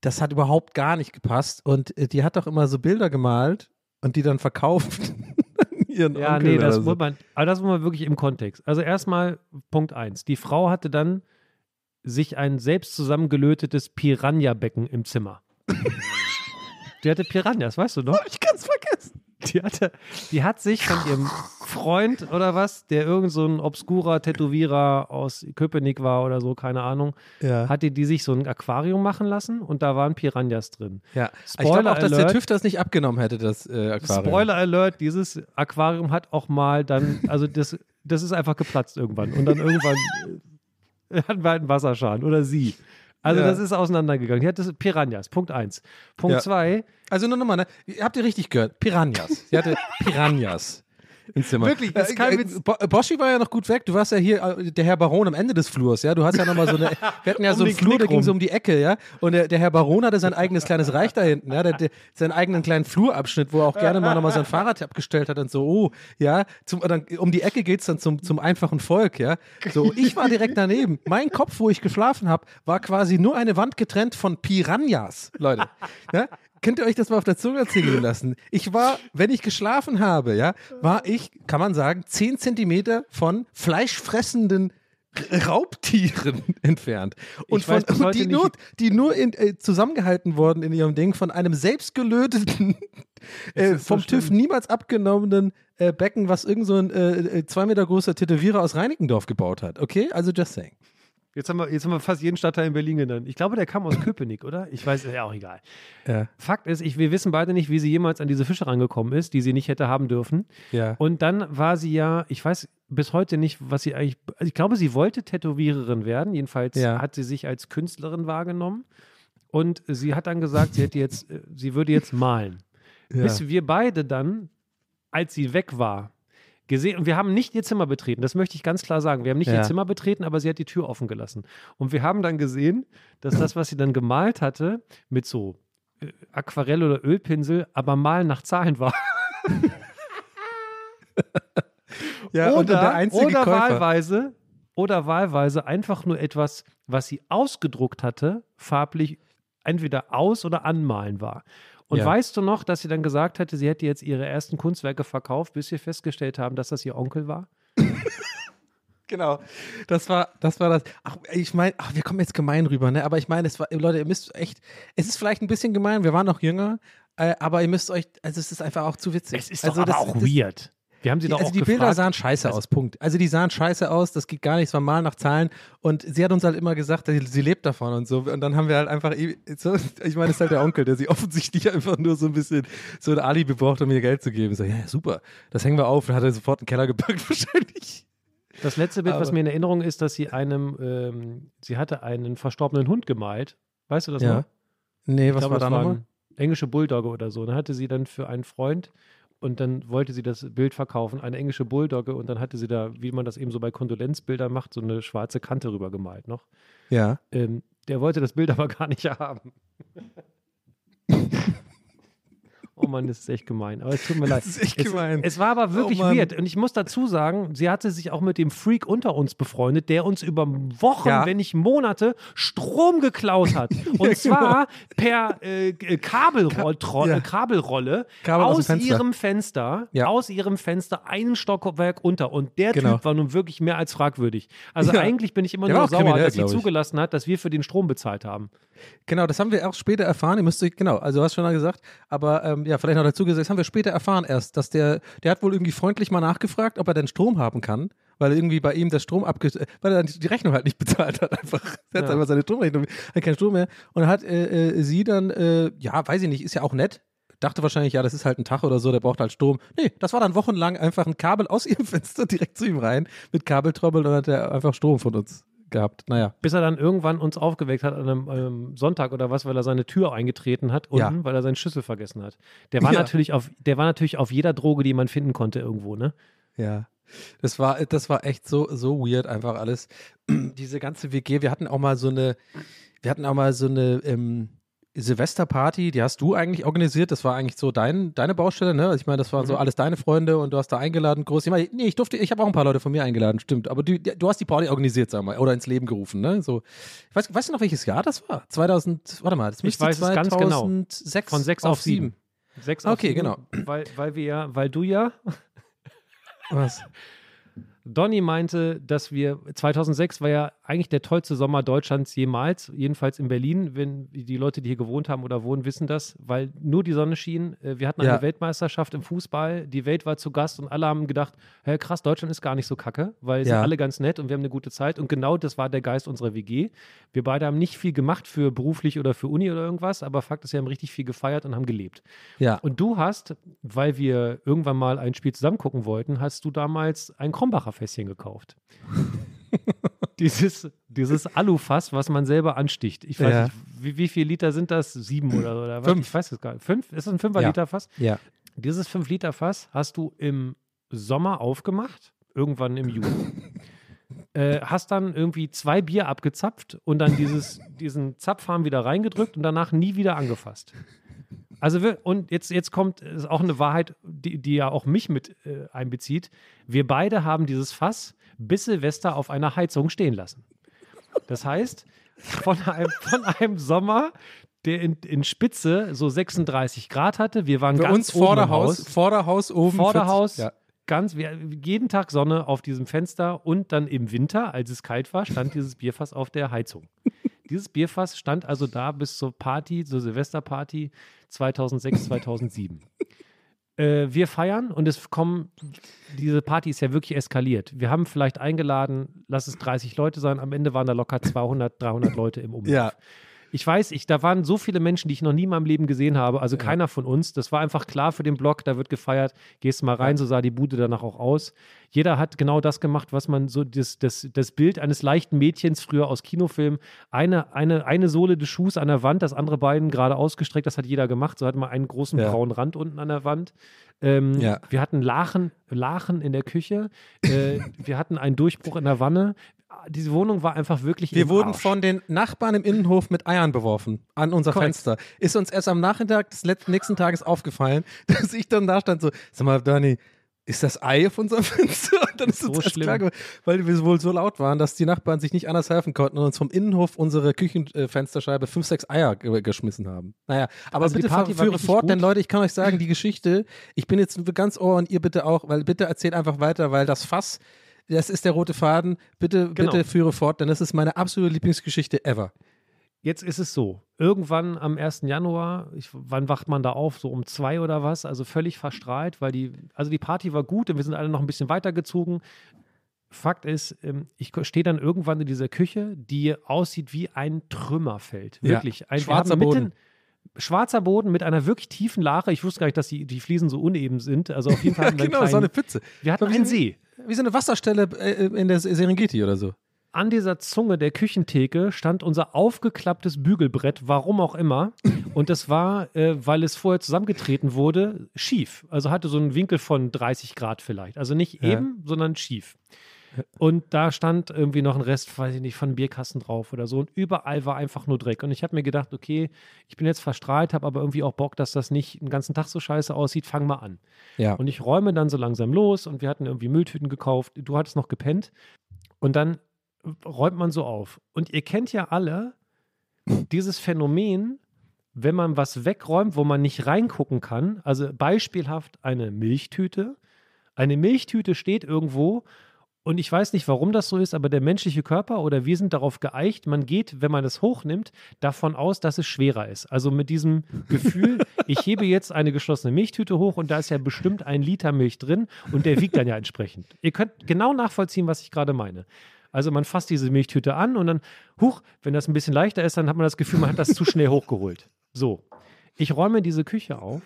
Das hat überhaupt gar nicht gepasst. Und äh, die hat doch immer so Bilder gemalt und die dann verkauft. ihren Ja, Onkel nee, das so. muss man, aber das muss man wirklich im Kontext. Also erstmal Punkt eins. Die Frau hatte dann sich ein selbst zusammengelötetes Piranha-Becken im Zimmer. Die hatte Piranhas, weißt du noch? Ich kann's vergessen. Die, hatte, die hat sich von ihrem Freund oder was, der irgend so ein obskurer Tätowierer aus Köpenick war oder so, keine Ahnung, Ja. hatte die sich so ein Aquarium machen lassen und da waren Piranhas drin. Ja, ich Spoiler glaube auch, dass der. TÜV das nicht abgenommen hätte, das äh, Aquarium. Spoiler Alert, dieses Aquarium hat auch mal dann, also das, das ist einfach geplatzt irgendwann und dann irgendwann hatten wir halt einen Wasserschaden oder sie. Also Ja. das ist auseinandergegangen. Die hatte Piranhas, Punkt eins. Punkt Ja. zwei, Also nur nochmal, ne? Habt ihr richtig gehört? Piranhas. Sie hatte Piranhas ins Zimmer. Wirklich, das ist kein äh, Witz. Bo Boschi war ja noch gut weg. Du warst ja hier äh, der Herr Baron am Ende des Flurs, ja. Du hast ja nochmal so eine. Wir hatten ja Um so einen Flur, der Knick ging so um die Ecke, ja. Und der, der Herr Baron hatte sein eigenes kleines Reich da hinten, ja. Der, der, seinen eigenen kleinen Flurabschnitt, wo er auch gerne mal nochmal sein Fahrrad abgestellt hat und so, oh, ja. Zum, dann, um die Ecke geht's dann zum, zum einfachen Volk, ja. So, ich war direkt daneben. Mein Kopf, wo ich geschlafen habe, war quasi nur eine Wand getrennt von Piranhas, Leute. Ja? Könnt ihr euch das mal auf der Zunge zergehen lassen? Ich war, wenn ich geschlafen habe, ja, war ich, kann man sagen, 10 Zentimeter von fleischfressenden Raubtieren entfernt. Und, von, und die, nur, die nur in, äh, zusammengehalten wurden in ihrem Ding von einem selbstgelöteten, äh, ist so vom TÜV niemals abgenommenen äh, Becken, was irgend so ein äh, äh, zwei Meter großer Tätowierer aus Reinickendorf gebaut hat. Okay? Also just saying. Jetzt haben, wir, jetzt haben wir fast jeden Stadtteil in Berlin genannt. Ich glaube, der kam aus Köpenick, oder? Ich weiß, ist ja auch egal. Ja. Fakt ist, ich, wir wissen beide nicht, wie sie jemals an diese Fische rangekommen ist, die sie nicht hätte haben dürfen. Ja. Und dann war sie ja, ich weiß bis heute nicht, was sie eigentlich, also ich glaube, sie wollte Tätowiererin werden. Jedenfalls Ja. hat sie sich als Künstlerin wahrgenommen. Und sie hat dann gesagt, sie hätte jetzt, äh, sie würde jetzt malen. Bis wir beide dann, als sie weg war, gesehen, und wir haben nicht ihr Zimmer betreten, das möchte ich ganz klar sagen. Wir haben nicht Ja. ihr Zimmer betreten, aber sie hat die Tür offen gelassen. Und wir haben dann gesehen, dass das, was sie dann gemalt hatte, mit so äh, Aquarell oder Ölpinsel, aber malen nach Zahlen war. ja, und oder, der einzige oder Käufer. wahlweise oder wahlweise einfach nur etwas, was sie ausgedruckt hatte, farblich entweder aus- oder anmalen war. Und Ja. weißt du noch, dass sie dann gesagt hatte, sie hätte jetzt ihre ersten Kunstwerke verkauft, bis wir festgestellt haben, dass das ihr Onkel war? Genau. Das war, das war das. Ach, ich meine, wir kommen jetzt gemein rüber, ne? Aber ich meine, es war, Leute, ihr müsst echt, es ist vielleicht ein bisschen gemein, wir waren noch jünger, äh, aber ihr müsst euch, also es ist einfach auch zu witzig. Es ist also doch aber das, auch das, weird. Wir haben sie doch also auch die gefragt. Bilder sahen scheiße aus, Punkt. Also die sahen scheiße aus, das geht gar nichts, war mal nach Zahlen und sie hat uns halt immer gesagt, sie, sie lebt davon und so und dann haben wir halt einfach, so, ich meine, es ist halt der Onkel, der sie offensichtlich einfach nur so ein bisschen so ein Alibi braucht, um ihr Geld zu geben. So, ja, super, das hängen wir auf und hat er sofort in den Keller gepackt wahrscheinlich. Das letzte Bild, was Aber- mir in Erinnerung ist, dass sie einem, ähm, sie hatte einen verstorbenen Hund gemalt. Weißt du das Ja. noch? Nee, Ich was glaube, war das da nochmal? Englische Bulldogge oder so. Dann hatte sie dann für einen Freund und dann wollte sie das Bild verkaufen, eine englische Bulldogge und dann hatte sie da, wie man das eben so bei Kondolenzbildern macht, so eine schwarze Kante rüber gemalt noch. Ja. Ähm, der wollte das Bild aber gar nicht haben. Oh Mann, das ist echt gemein. Aber es tut mir leid. Das ist echt es, gemein. Es war aber wirklich Oh weird. Und ich muss dazu sagen, sie hatte sich auch mit dem Freak unter uns befreundet, der uns über Wochen, Ja. wenn nicht Monate, Strom geklaut hat. Und Ja, zwar per äh, äh, Kabelroll Tro- ja. äh, Kabelrolle Kabel aus aus, Fenster. ihrem Fenster, aus ihrem Fenster einen Stockwerk unter. Und der Genau. Typ war nun wirklich mehr als fragwürdig. Also eigentlich bin ich immer nur sauer, dass sie zugelassen hat, dass wir für den Strom bezahlt haben. Genau, das haben wir auch später erfahren. Ihr müsst euch, genau, also du hast schon mal gesagt, aber ähm, ja, vielleicht noch dazu gesagt, das haben wir später erfahren erst, dass der, der hat wohl irgendwie freundlich mal nachgefragt, ob er denn Strom haben kann, weil irgendwie bei ihm der Strom abge, weil er dann die Rechnung halt nicht bezahlt hat einfach. Er hat Ja. einfach seine Stromrechnung, hat keinen Strom mehr. Und hat äh, äh, sie dann, äh, ja, weiß ich nicht, ist ja auch nett. Dachte wahrscheinlich, ja, das ist halt ein Tag oder so, der braucht halt Strom. Nee, das war dann wochenlang einfach ein Kabel aus ihrem Fenster direkt zu ihm rein mit Kabeltrommel und dann hat er einfach Strom von uns gehabt. Naja. Bis er dann irgendwann uns aufgeweckt hat an einem ähm, Sonntag oder was, weil er seine Tür eingetreten hat unten, Ja. weil er seinen Schlüssel vergessen hat. Der war Ja. natürlich auf, der war natürlich auf jeder Droge, die man finden konnte irgendwo, ne? Ja. Das war, das war echt so, so weird, einfach alles. Diese ganze WG, wir hatten auch mal so eine, wir hatten auch mal so eine ähm, Silvesterparty, die hast du eigentlich organisiert. Das war eigentlich so dein, deine Baustelle, ne? Also ich meine, das waren so alles deine Freunde und du hast da eingeladen, groß. Ich meine, nee, ich durfte, ich habe auch ein paar Leute von mir eingeladen, stimmt. Aber du, du hast die Party organisiert, sag mal, oder ins Leben gerufen, ne? So, ich weiß, weißt du noch, welches Jahr das war? 2000, warte mal, das müsste weiß es ganz genau. 2006 Von sechs auf sieben. Sechs auf Okay, sieben, genau. Weil, weil wir ja, weil du ja, Was? Donny meinte, dass wir 2006 war ja eigentlich der tollste Sommer Deutschlands jemals, jedenfalls in Berlin. Wenn die Leute, die hier gewohnt haben oder wohnen, wissen das, weil nur die Sonne schien. Äh, Wir hatten eine Ja. Weltmeisterschaft im Fußball, die Welt war zu Gast und alle haben gedacht, hey, krass, Deutschland ist gar nicht so kacke, weil sie Ja. sind alle ganz nett und wir haben eine gute Zeit. Und genau das war der Geist unserer WG. Wir beide haben nicht viel gemacht für beruflich oder für Uni oder irgendwas, aber Fakt ist, wir haben richtig viel gefeiert und haben gelebt. Ja. Und du hast, weil wir irgendwann mal ein Spiel zusammen gucken wollten, hast du damals ein Krombacher Fässchen gekauft. dieses, dieses Alufass, was man selber ansticht. Ich weiß Ja. nicht, wie, wie viele Liter sind das? Sieben oder, oder was? Fünf. Ich weiß es gar nicht. Fünf? Ist das ein fünfer Ja. Ja. Dieses 5-Liter-Fass hast du im Sommer aufgemacht, irgendwann im Juni. äh, hast dann irgendwie zwei Bier abgezapft und dann dieses, diesen Zapfhahn wieder reingedrückt und danach nie wieder angefasst. Also wir, und jetzt, jetzt kommt ist auch eine Wahrheit, die, die ja auch mich mit äh, einbezieht. Wir beide haben dieses Fass bis Silvester auf einer Heizung stehen lassen. Das heißt, von einem, von einem Sommer, der in, in Spitze so 36 Grad hatte, wir waren Für ganz uns oben Vorderhaus, Haus, Vorderhaus oben. Vorderhaus, 40 ja. ganz, wir, jeden Tag Sonne auf diesem Fenster und dann im Winter, als es kalt war, stand dieses Bierfass auf der Heizung. Dieses Bierfass stand also da bis zur Party, zur Silvesterparty 2006, 2007. Äh, wir feiern und es kommen, diese Party ist ja wirklich eskaliert. Wir haben vielleicht eingeladen, lass es 30 Leute sein, am Ende waren da locker 200, 300 Leute im Umlauf. Ja. Ich weiß, ich, da waren so viele Menschen, die ich noch nie in meinem Leben gesehen habe. Also keiner von uns. Das war einfach klar für den Blog, da wird gefeiert. Gehst mal rein, so sah die Bude danach auch aus. Jeder hat genau das gemacht, was man so, das, das, das Bild eines leichten Mädchens früher aus Kinofilmen. Eine, eine, eine Sohle des Schuhs an der Wand, das andere Bein gerade ausgestreckt, das hat jeder gemacht. So hat man einen großen Ja. braunen Rand unten an der Wand. Ähm, Ja. Wir hatten Lachen, Lachen in der Küche. Äh, wir hatten einen Durchbruch in der Wanne. Diese Wohnung war einfach wirklich Wir wurden Arsch. von den Nachbarn im Innenhof mit Eiern beworfen an unser Korrekt. Fenster. Ist uns erst am Nachmittag des letzten, nächsten Tages aufgefallen, dass ich dann da stand so, sag mal, Dani, ist das Ei auf unserem Fenster? Und dann ist So uns schlimm. klar geworden, weil wir wohl so laut waren, dass die Nachbarn sich nicht anders helfen konnten und uns vom Innenhof unsere Küchenfensterscheibe fünf, sechs Eier ge geschmissen haben. Naja, aber Also bitte führe fort, gut. denn Leute, ich kann euch sagen, die Geschichte, ich bin jetzt ganz ohr und ihr bitte auch, weil bitte erzählt einfach weiter, weil das Fass, das ist der rote Faden. Bitte, Genau. bitte führe fort, denn das ist meine absolute Lieblingsgeschichte ever. Jetzt ist es so. Irgendwann am 1. Januar, ich, wann wacht man da auf? So um zwei oder was? Also völlig verstrahlt, weil die, also die Party war gut und wir sind alle noch ein bisschen weitergezogen. Fakt ist, ähm, ich stehe dann irgendwann in dieser Küche, die aussieht wie ein Trümmerfeld. Ja, Wirklich. Ein, wir schwarzer Boden. mitten- Schwarzer Boden mit einer wirklich tiefen Lache. Ich wusste gar nicht, dass die, die Fliesen so uneben sind. Also auf jeden Fall einen genau, so eine kleinen, Pfütze. wir hatten einen See. Wie so eine Wasserstelle äh, in der Serengeti oder so. An dieser Zunge der Küchentheke stand unser aufgeklapptes Bügelbrett, warum auch immer. Und das war, äh, weil es vorher zusammengetreten wurde, schief. Also hatte so einen Winkel von 30 Grad vielleicht. Also nicht Ja. eben, sondern schief. Und da stand irgendwie noch ein Rest, weiß ich nicht, von einem Bierkasten drauf oder so. Und überall war einfach nur Dreck. Und ich habe mir gedacht, okay, ich bin jetzt verstrahlt, habe aber irgendwie auch Bock, dass das nicht den ganzen Tag so scheiße aussieht. Fang mal an. Ja. Und ich räume dann so langsam los und wir hatten irgendwie Mülltüten gekauft. Du hattest noch gepennt. Und dann räumt man so auf. Und ihr kennt ja alle dieses Phänomen, wenn man was wegräumt, wo man nicht reingucken kann. Also beispielhaft eine Milchtüte. Eine Milchtüte steht irgendwo und ich weiß nicht, warum das so ist, aber der menschliche Körper oder wir sind darauf geeicht, man geht, wenn man es hochnimmt, davon aus, dass es schwerer ist. Also mit diesem Gefühl, ich hebe jetzt eine geschlossene Milchtüte hoch und da ist ja bestimmt ein Liter Milch drin und der wiegt dann ja entsprechend. Ihr könnt genau nachvollziehen, was ich gerade meine. Also man fasst diese Milchtüte an und dann, huch, wenn das ein bisschen leichter ist, dann hat man das Gefühl, man hat das zu schnell hochgeholt. So, ich räume diese Küche auf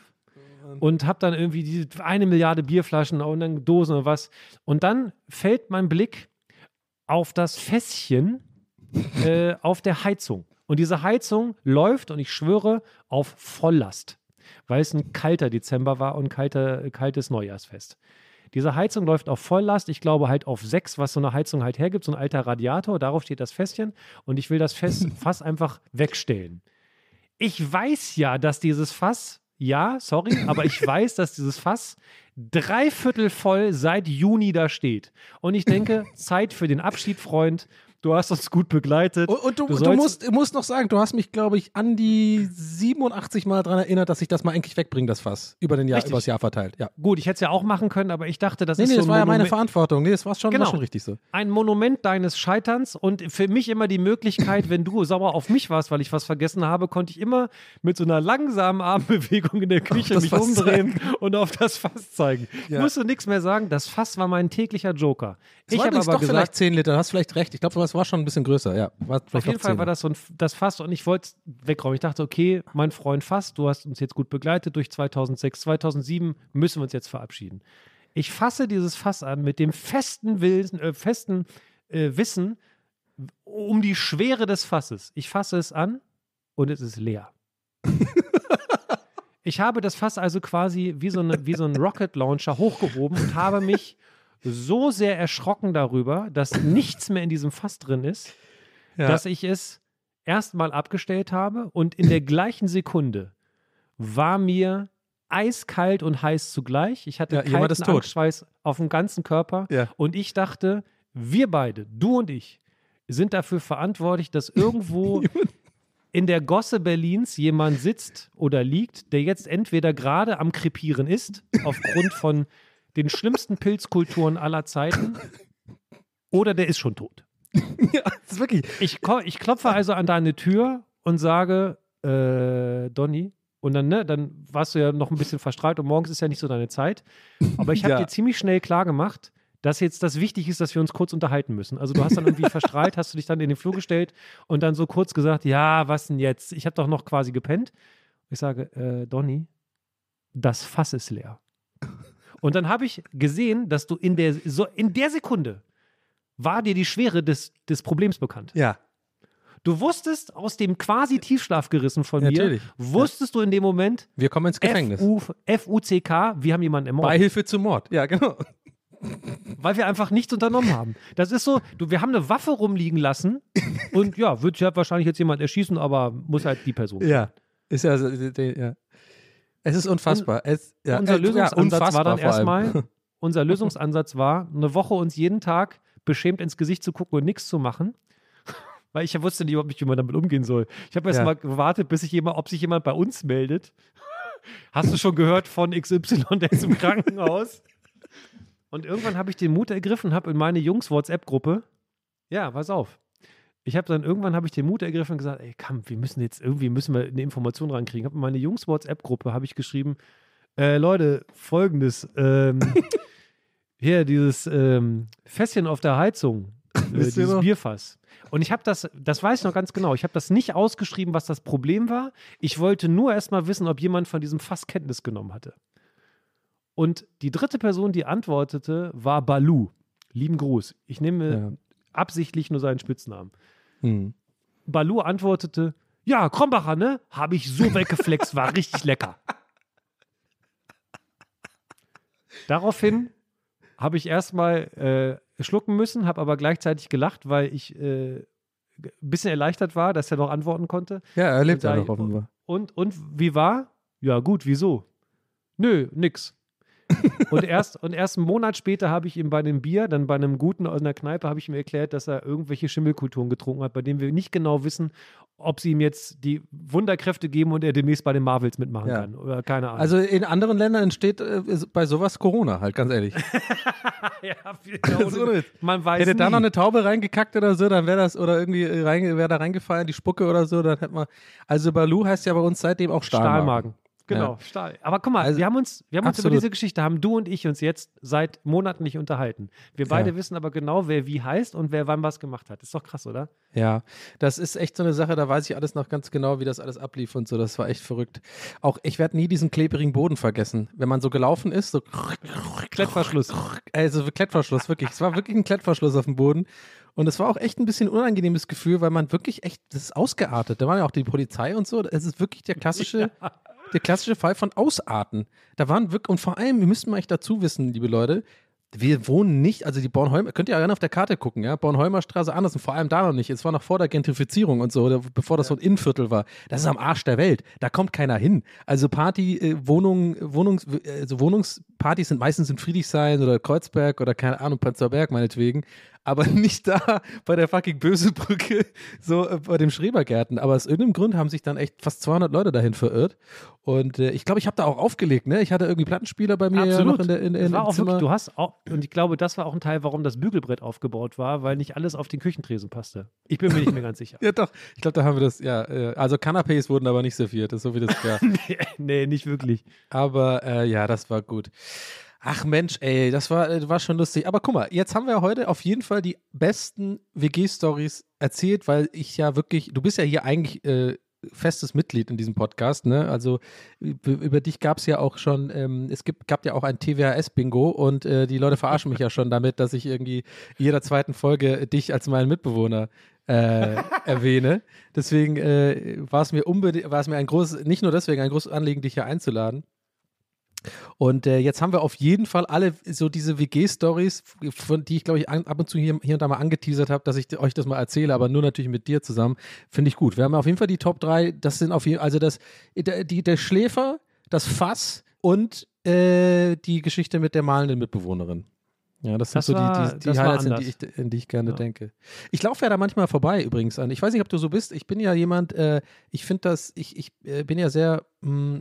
und habe dann irgendwie diese eine Milliarde Bierflaschen und dann Dosen oder was. Und dann fällt mein Blick auf das Fässchen, äh, auf der Heizung. Und diese Heizung läuft, und ich schwöre, auf Volllast, weil es ein kalter Dezember war und kalter, kaltes Neujahrsfest. Diese Heizung läuft auf Volllast, ich glaube halt auf 6, was so eine Heizung halt hergibt, so ein alter Radiator, darauf steht das Fässchen und ich will das Fass einfach wegstellen. Ich weiß ja, dass dieses Fass, ja, sorry, aber ich weiß, dass dieses Fass dreiviertel voll seit Juni da steht. Und ich denke, Zeit für den Abschied, Freund. Du hast uns gut begleitet. Und, und du, du, sollst- musst, du musst noch sagen, du hast mich, glaube ich, an die 87 Mal daran erinnert, dass ich das mal eigentlich wegbringe, das Fass. Über den Jahr, Richtig. übers Jahr verteilt. Ja. Gut, ich hätte es ja auch machen können, aber ich dachte, das Nee, ist nee, so das ein war ja meine Monument- Verantwortung. Nee, das war schon, Genau. war schon richtig so. ein Monument deines Scheiterns und für mich immer die Möglichkeit, wenn du sauer auf mich warst, weil ich was vergessen habe, konnte ich immer mit so einer langsamen Armbewegung in der Küche das mich Fass umdrehen und auf das Fass zeigen. Ich Ja. musste nichts mehr sagen, das Fass war mein täglicher Joker. Es ich habe aber doch vielleicht gesagt, 10 Liter, du hast vielleicht recht. Ich glaube, es war schon ein bisschen größer, ja. War auf jeden Fall 10. war das so ein, das Fass und ich wollte es wegräumen. Ich dachte, okay, mein Freund Fass, du hast uns jetzt gut begleitet durch 2006, 2007 müssen wir uns jetzt verabschieden. Ich fasse dieses Fass an mit dem festen, Willen, äh, festen äh, Wissen um die Schwere des Fasses. Ich fasse es an und es ist leer. ich habe das Fass also quasi wie so, eine, wie so ein Rocket Launcher hochgehoben und habe mich so sehr erschrocken darüber, dass nichts mehr in diesem Fass drin ist, Ja. dass ich es erstmal abgestellt habe und in der gleichen Sekunde war mir eiskalt und heiß zugleich. Ich hatte Ja, kalten. Angstschweiß auf dem ganzen Körper Ja. und ich dachte, wir beide, du und ich, sind dafür verantwortlich, dass irgendwo in der Gosse Berlins jemand sitzt oder liegt, der jetzt entweder gerade am Krepieren ist, aufgrund von den schlimmsten Pilzkulturen aller Zeiten, oder der ist schon tot. ja, das ist wirklich. Ich, ich klopfe also an deine Tür und sage, äh, Donny, und dann, ne, dann warst du ja noch ein bisschen verstrahlt und morgens ist ja nicht so deine Zeit. Aber ich habe Ja. dir ziemlich schnell klar gemacht, dass jetzt das wichtig ist, dass wir uns kurz unterhalten müssen. Also du hast dann irgendwie verstrahlt, hast du dich dann in den Flur gestellt und dann so kurz gesagt, ja, was denn jetzt? Ich habe doch noch quasi gepennt. Ich sage, äh, Donny, das Fass ist leer. Und dann habe ich gesehen, dass du in der, so in der Sekunde war dir die Schwere des, des Problems bekannt. Ja. Du wusstest aus dem quasi Tiefschlaf gerissen von Natürlich. mir, wusstest du in dem Moment, Wir kommen ins Gefängnis. F-U- F-U-C-K, wir haben jemanden ermordet, Beihilfe zum Mord. Ja, genau. weil wir einfach nichts unternommen haben. Das ist so, du, wir haben eine Waffe rumliegen lassen und ja, wird ja wahrscheinlich jetzt jemand erschießen, aber muss halt die Person. Ja. Ist ja, so- ja. Es ist unfassbar. es, ja, unser Lösungsansatz ja, war dann erstmal, unser Lösungsansatz war, eine Woche uns jeden Tag beschämt ins Gesicht zu gucken und nichts zu machen. Weil ich ja wusste nicht, überhaupt nicht, wie man damit umgehen soll. Ich habe erst Ja. mal gewartet, bis sich jemand, ob sich jemand bei uns meldet. Hast du schon gehört von XY, der ist im Krankenhaus? Und irgendwann habe ich den Mut ergriffen, habe in meine Jungs-WhatsApp-Gruppe, ja, pass auf. Ich habe dann irgendwann habe ich den Mut ergriffen und gesagt, ey, komm, wir müssen jetzt irgendwie müssen wir eine Information rankriegen. Habe in meine Jungs WhatsApp-Gruppe habe ich geschrieben, äh, Leute, folgendes, ähm, hier dieses ähm, Fässchen auf der Heizung, äh, dieses noch? Bierfass. Und ich habe das, das weiß ich noch ganz genau, ich habe das nicht ausgeschrieben, was das Problem war. Ich wollte nur erstmal wissen, ob jemand von diesem Fass Kenntnis genommen hatte. Und die dritte Person, die antwortete, war Balu. Lieben Gruß. Ich nehme Ja. absichtlich nur seinen Spitznamen. Hm. Balu antwortete, ja, Krombacher, ne? Habe ich so weggeflext, war richtig lecker. Daraufhin habe ich erstmal äh, schlucken müssen, habe aber gleichzeitig gelacht, weil ich äh, ein bisschen erleichtert war, dass er noch antworten konnte. Ja, er lebt ja noch offenbar. Und, und wie war? Ja, gut, wieso? Nö, nix. Und, erst, und erst einen Monat später habe ich ihm bei einem Bier, dann bei einem guten aus einer Kneipe, habe ich ihm erklärt, dass er irgendwelche Schimmelkulturen getrunken hat, bei denen wir nicht genau wissen, ob sie ihm jetzt die Wunderkräfte geben und er demnächst bei den Marvels mitmachen Ja. kann. Oder keine Ahnung. Also in anderen Ländern entsteht äh, bei sowas Corona halt, ganz ehrlich. ja, So nicht. man weiß Hätte nie. da noch eine Taube reingekackt oder so, dann wäre das, oder irgendwie rein, wäre da reingefallen, die Spucke oder so, dann hätte man. Also Balu heißt ja bei uns seitdem auch Stahlmagen. Stahlmagen. Genau, Stahl. Aber guck mal, Also, wir haben uns, wir haben uns über absolut. diese Geschichte, haben du und ich uns jetzt seit Monaten nicht unterhalten. Wir beide Ja. wissen aber genau, wer wie heißt und wer wann was gemacht hat. Ist doch krass, oder? Ja, das ist echt so eine Sache, da weiß ich alles noch ganz genau, wie das alles ablief und so. Das war echt verrückt. Auch ich werde nie diesen klebrigen Boden vergessen. Wenn man so gelaufen ist, so Klettverschluss. also Klettverschluss, wirklich. Es war wirklich ein Klettverschluss auf dem Boden. Und es war auch echt ein bisschen unangenehmes Gefühl, weil man wirklich echt, das ist ausgeartet. Da war ja auch die Polizei und so. Es ist wirklich der klassische, der klassische Fall von Ausarten. Da waren wirklich, und vor allem, wir müssen mal echt dazu wissen, liebe Leute, wir wohnen nicht, also die Bornholmer, könnt ihr ja gerne auf der Karte gucken, ja, Bornholmer Straße anders und vor allem da noch nicht. Es war noch vor der Gentrifizierung und so, oder bevor das so ein Innenviertel war. Das ist am Arsch der Welt. Da kommt keiner hin. Also Party, äh, Wohnungen, Wohnungs, also Wohnungspartys sind meistens in Friedrichshain oder Kreuzberg oder keine Ahnung, Prenzlauer Berg meinetwegen. Aber nicht da bei der fucking Bösebrücke, so äh, bei dem Schrebergärten. Aber aus irgendeinem Grund haben sich dann echt fast 200 Leute dahin verirrt. Und äh, ich glaube, ich habe da auch aufgelegt, ne? Ich hatte irgendwie Plattenspieler bei mir ja noch in der in, in, war im auch Zimmer. wirklich, du hast auch, und ich glaube, das war auch ein Teil, warum das Bügelbrett aufgebaut war, weil nicht alles auf den Küchentresen passte. Ich bin mir nicht mehr ganz sicher. Ja, doch. Ich glaube, da haben wir das, ja. äh, Also Canapés wurden aber nicht serviert, das ist so wie das ja. nee, nee, nicht wirklich. aber äh, ja, das war gut. Ach Mensch, ey, das war, äh, war schon lustig. Aber guck mal, jetzt haben wir heute auf jeden Fall die besten WG-Stories erzählt, weil ich ja wirklich, du bist ja hier eigentlich äh, festes Mitglied in diesem Podcast, ne? Also über, dich gab es ja auch schon, ähm, es gibt, gab ja auch ein TWHS-Bingo und äh, die Leute verarschen mich ja schon damit, dass ich irgendwie jeder zweiten Folge dich als meinen Mitbewohner äh, erwähne. Deswegen äh, war es mir unbedingt, war es mir ein großes, nicht nur deswegen ein großes Anliegen, dich hier einzuladen. Und äh, jetzt haben wir auf jeden Fall alle so diese WG-Stories, von die ich glaube ich an, ab und zu hier, hier und da mal angeteasert habe, dass ich euch das mal erzähle, aber nur natürlich mit dir zusammen. Finde ich gut. Wir haben auf jeden Fall die Top 3. Das sind auf jeden also das, der, die, der Schläfer, das Fass und äh, die Geschichte mit der malenden Mitbewohnerin. Ja, das sind Das so war- die, die, die Highlights, in die, ich, in die ich gerne Ja. denke. Ich laufe ja da manchmal vorbei übrigens an. Ich weiß nicht, ob du so bist. Ich bin ja jemand, äh, ich finde das, ich, ich äh, bin ja sehr mh,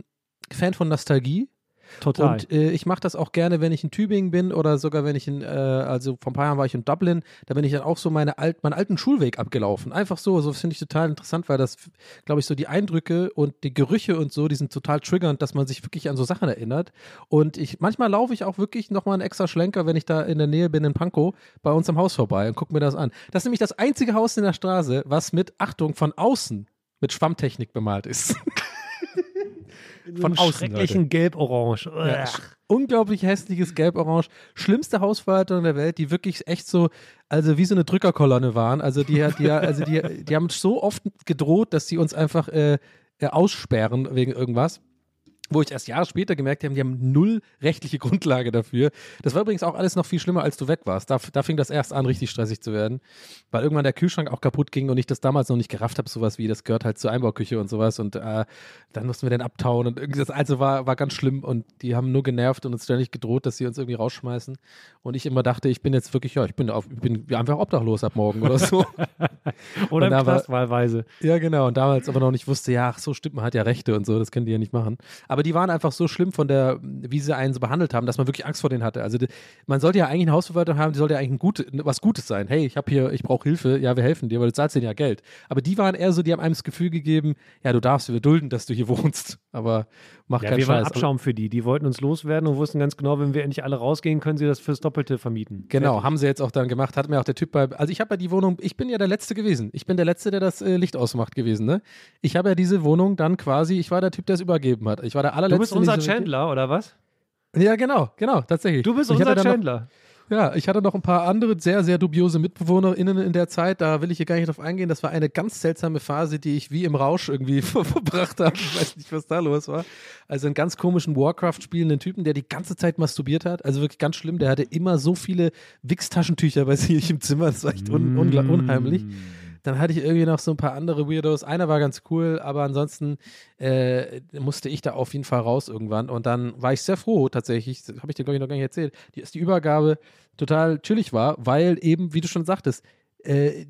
Fan von Nostalgie. Total. Und äh, ich mache das auch gerne, wenn ich in Tübingen bin oder sogar wenn ich in, äh, also vor ein paar Jahren war ich in Dublin, da bin ich dann auch so meine alt, meinen alten Schulweg abgelaufen. Einfach so, so finde ich total interessant, weil das, glaube ich, so die Eindrücke und die Gerüche und so, die sind total triggernd, dass man sich wirklich an so Sachen erinnert. Und ich, manchmal laufe ich auch wirklich nochmal einen extra Schlenker, wenn ich da in der Nähe bin in Pankow, bei uns am Haus vorbei und gucke mir das an. Das ist nämlich das einzige Haus in der Straße, was mit, Achtung, von außen mit Schwammtechnik bemalt ist. von außen, schrecklichen Gelb-Orange. Ja, unglaublich hässliches Gelb-Orange. Schlimmste Hausverwaltung der Welt, die wirklich echt so, also wie so eine Drückerkolonne waren. Also die, die, also die, die haben so oft gedroht, dass sie uns einfach äh, äh, aussperren wegen irgendwas. Wo ich erst Jahre später gemerkt habe, die haben null rechtliche Grundlage dafür. Das war übrigens auch alles noch viel schlimmer, als du weg warst. Da, da fing das erst an, richtig stressig zu werden, weil irgendwann der Kühlschrank auch kaputt ging und ich das damals noch nicht gerafft habe, sowas wie, das gehört halt zur Einbauküche und sowas. Und äh, dann mussten wir den abtauen und irgendwie das, also war, war ganz schlimm und die haben nur genervt und uns ständig gedroht, dass sie uns irgendwie rausschmeißen. Und ich immer dachte, ich bin jetzt wirklich, ja, ich bin, auf, ich bin einfach obdachlos ab morgen oder so. Oder im Knast wahlweise. Ja, genau. Und damals aber noch nicht wusste, ja, ach so stimmt, man hat ja Rechte und so, das können die ja nicht machen. Aber die waren einfach so schlimm von der, wie sie einen so behandelt haben, dass man wirklich Angst vor denen hatte. Also die, man sollte ja eigentlich eine Hausverwaltung haben, die sollte ja eigentlich ein Gute, was Gutes sein. Hey, ich habe hier, ich brauche Hilfe, ja, wir helfen dir, weil du zahlst denen ja Geld. Aber die waren eher so, die haben einem das Gefühl gegeben, ja, du darfst, wir dulden, dass du hier wohnst. Aber mach Ja, wir waren Scheiß. Also Abschaum für die. Die wollten uns loswerden und wussten ganz genau, wenn wir endlich alle rausgehen, können sie das fürs Doppelte vermieten. Genau, Fertig. haben sie jetzt auch dann gemacht. Hat mir auch der Typ bei. Also ich habe ja die Wohnung, ich bin ja der Letzte gewesen. Ich bin der Letzte, der das äh, Licht ausmacht gewesen, ne? Ich habe ja diese Wohnung dann quasi, ich war der Typ, der es übergeben hat. Ich war der allerletzte. Du bist unser Chandler, oder was? Ja, genau, genau, tatsächlich. Du bist unser dann noch- Chandler. Ja, ich hatte noch ein paar andere sehr, sehr dubiose MitbewohnerInnen in der Zeit. Da will ich hier gar nicht drauf eingehen. Das war eine ganz seltsame Phase, die ich wie im Rausch irgendwie verbracht habe. Ich weiß nicht, was da los war. Also einen ganz komischen Warcraft spielenden Typen, der die ganze Zeit masturbiert hat. Also wirklich ganz schlimm. Der hatte immer so viele Wix-Taschentücher bei sich im Zimmer. Das war echt un ungla- unheimlich. Dann hatte ich irgendwie noch so ein paar andere Weirdos. Einer war ganz cool, aber ansonsten äh, musste ich da auf jeden Fall raus irgendwann. Und dann war ich sehr froh, tatsächlich, das habe ich dir, glaube ich, noch gar nicht erzählt, die- dass die Übergabe total chillig war, weil eben, wie du schon sagtest, äh,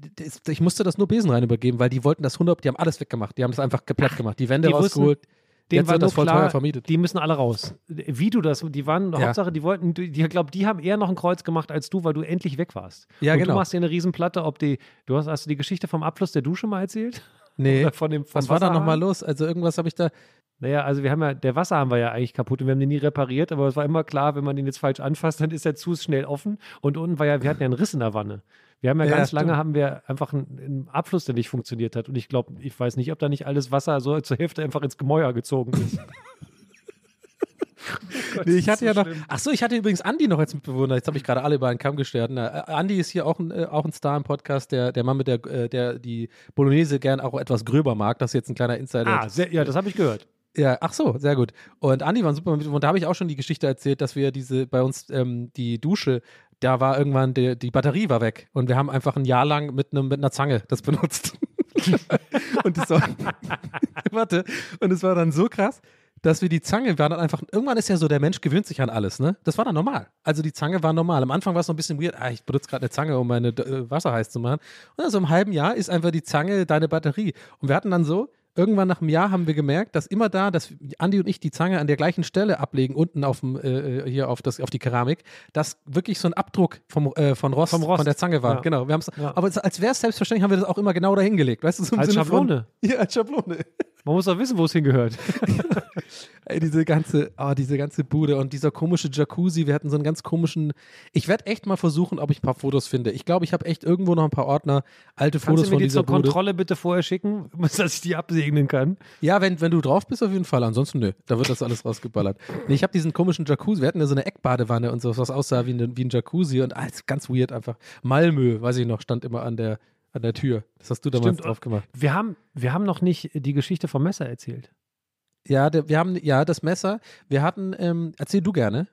ich musste das nur Besen rein übergeben, weil die wollten das 100, die haben alles weggemacht. Die haben das einfach platt gemacht. Die Wände die wussten, rausgeholt. Denen Jetzt war wird das voll klar, teuer vermietet. Die müssen alle raus. Wie du das, die waren, Ja. Hauptsache, die wollten, die, ich glaube, die haben eher noch ein Kreuz gemacht als du, weil du endlich weg warst. Ja, Und genau. du machst dir eine Riesenplatte, ob die, du hast, hast du die Geschichte vom Abfluss der Dusche mal erzählt? Nee. Oder von dem, vom Was war da nochmal los? Also irgendwas habe ich da. Naja, also wir haben ja, der Wasser haben wir ja eigentlich kaputt und wir haben den nie repariert, aber es war immer klar, wenn man den jetzt falsch anfasst, dann ist der zu schnell offen. Und unten war ja, wir hatten ja einen Riss in der Wanne. Wir haben ja, Ja, ganz lange haben wir einfach einen, einen Abfluss, der nicht funktioniert hat. Und ich glaube, ich weiß nicht, ob da nicht alles Wasser so zur Hälfte einfach ins Gemäuer gezogen ist. Nee, ich hatte ja noch. schlimm. Ach so, ich hatte übrigens Andi noch als Mitbewohner. Jetzt habe ich gerade alle über einen Kamm gestört. Na, äh, Andi ist hier auch ein, äh, auch ein Star im Podcast, der, der Mann mit der, äh, der die Bolognese gern auch etwas gröber mag. Das ist jetzt ein kleiner Insider. ah, sehr, ja, das habe ich gehört. Ja, ach so, sehr gut. Und Andi war ein super Mitbewohner. Da habe ich auch schon die Geschichte erzählt, dass wir diese bei uns ähm, die Dusche, da war irgendwann die, die Batterie war weg und wir haben einfach ein Jahr lang mit einem mit einer Zange das benutzt. und das war, warte, und es war dann so krass, dass wir die Zange war dann einfach, irgendwann ist ja so, der Mensch gewöhnt sich an alles, ne? Das war dann normal. Also die Zange war normal. Am Anfang war es noch ein bisschen weird, ah, ich benutze gerade eine Zange, um meine äh, Wasser heiß zu machen. Und dann so im halben Jahr ist einfach die Zange deine Batterie. Und wir hatten dann so, irgendwann nach einem Jahr haben wir gemerkt, dass immer da, dass Andi und ich die Zange an der gleichen Stelle ablegen, unten auf dem, äh, hier auf, das, auf die Keramik, dass wirklich so ein Abdruck vom, äh, von, Rost, Vom Rost. von der Zange war. Ja. Genau. Wir haben's, Ja. Aber als wäre es selbstverständlich, haben wir das auch immer genau dahin gelegt. Weißt du, so im Als Sinne Schablone. Von, ja, als Schablone. Man muss doch wissen, wo es hingehört. Ey, diese ganze, oh, diese ganze Bude und dieser komische Jacuzzi. Wir hatten so einen ganz komischen. Ich werde echt mal versuchen, ob ich ein paar Fotos finde. Ich glaube, ich habe echt irgendwo noch ein paar Ordner, alte Kannst Fotos du mir von die dieser zur Bude. Kontrolle bitte vorher schicken, dass ich die absegnen kann? Ja, wenn, wenn du drauf bist, auf jeden Fall. Ansonsten, nö. Da wird das alles rausgeballert. Nee, ich habe diesen komischen Jacuzzi. Wir hatten ja so eine Eckbadewanne und so, was aussah wie, ein- wie ein Jacuzzi und alles ganz weird einfach. Malmö, weiß ich noch, stand immer an der, an der Tür. Das hast du damals Stimmt. drauf gemacht. Wir haben, wir haben noch nicht die Geschichte vom Messer erzählt. Ja, der, wir haben, ja, das Messer. Wir hatten, ähm, erzähl du gerne.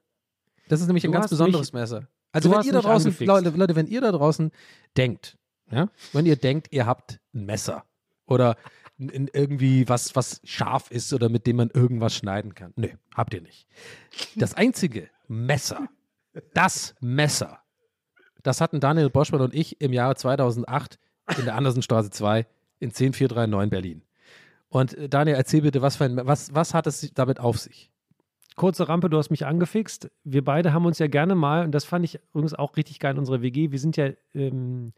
Das ist nämlich ein Du ganz hast besonderes mich- Messer. Also wenn ihr da draußen. Leute, Leute, wenn ihr da draußen denkt, ja, wenn ihr denkt, ihr habt ein Messer oder irgendwie was, was scharf ist oder mit dem man irgendwas schneiden kann. Nö, habt ihr nicht. Das einzige Messer, das Messer, das hatten Daniel Boschmann und ich im Jahre 2008 in der Andersenstraße 2 in 10439 Berlin. Und äh, Daniel, erzähl bitte, was, für ein, was, was hat es damit auf sich? Kurze Rampe, du hast mich angefixt. Wir beide haben uns ja gerne mal, und das fand ich übrigens auch richtig geil in unserer WG, wir sind ja ähm,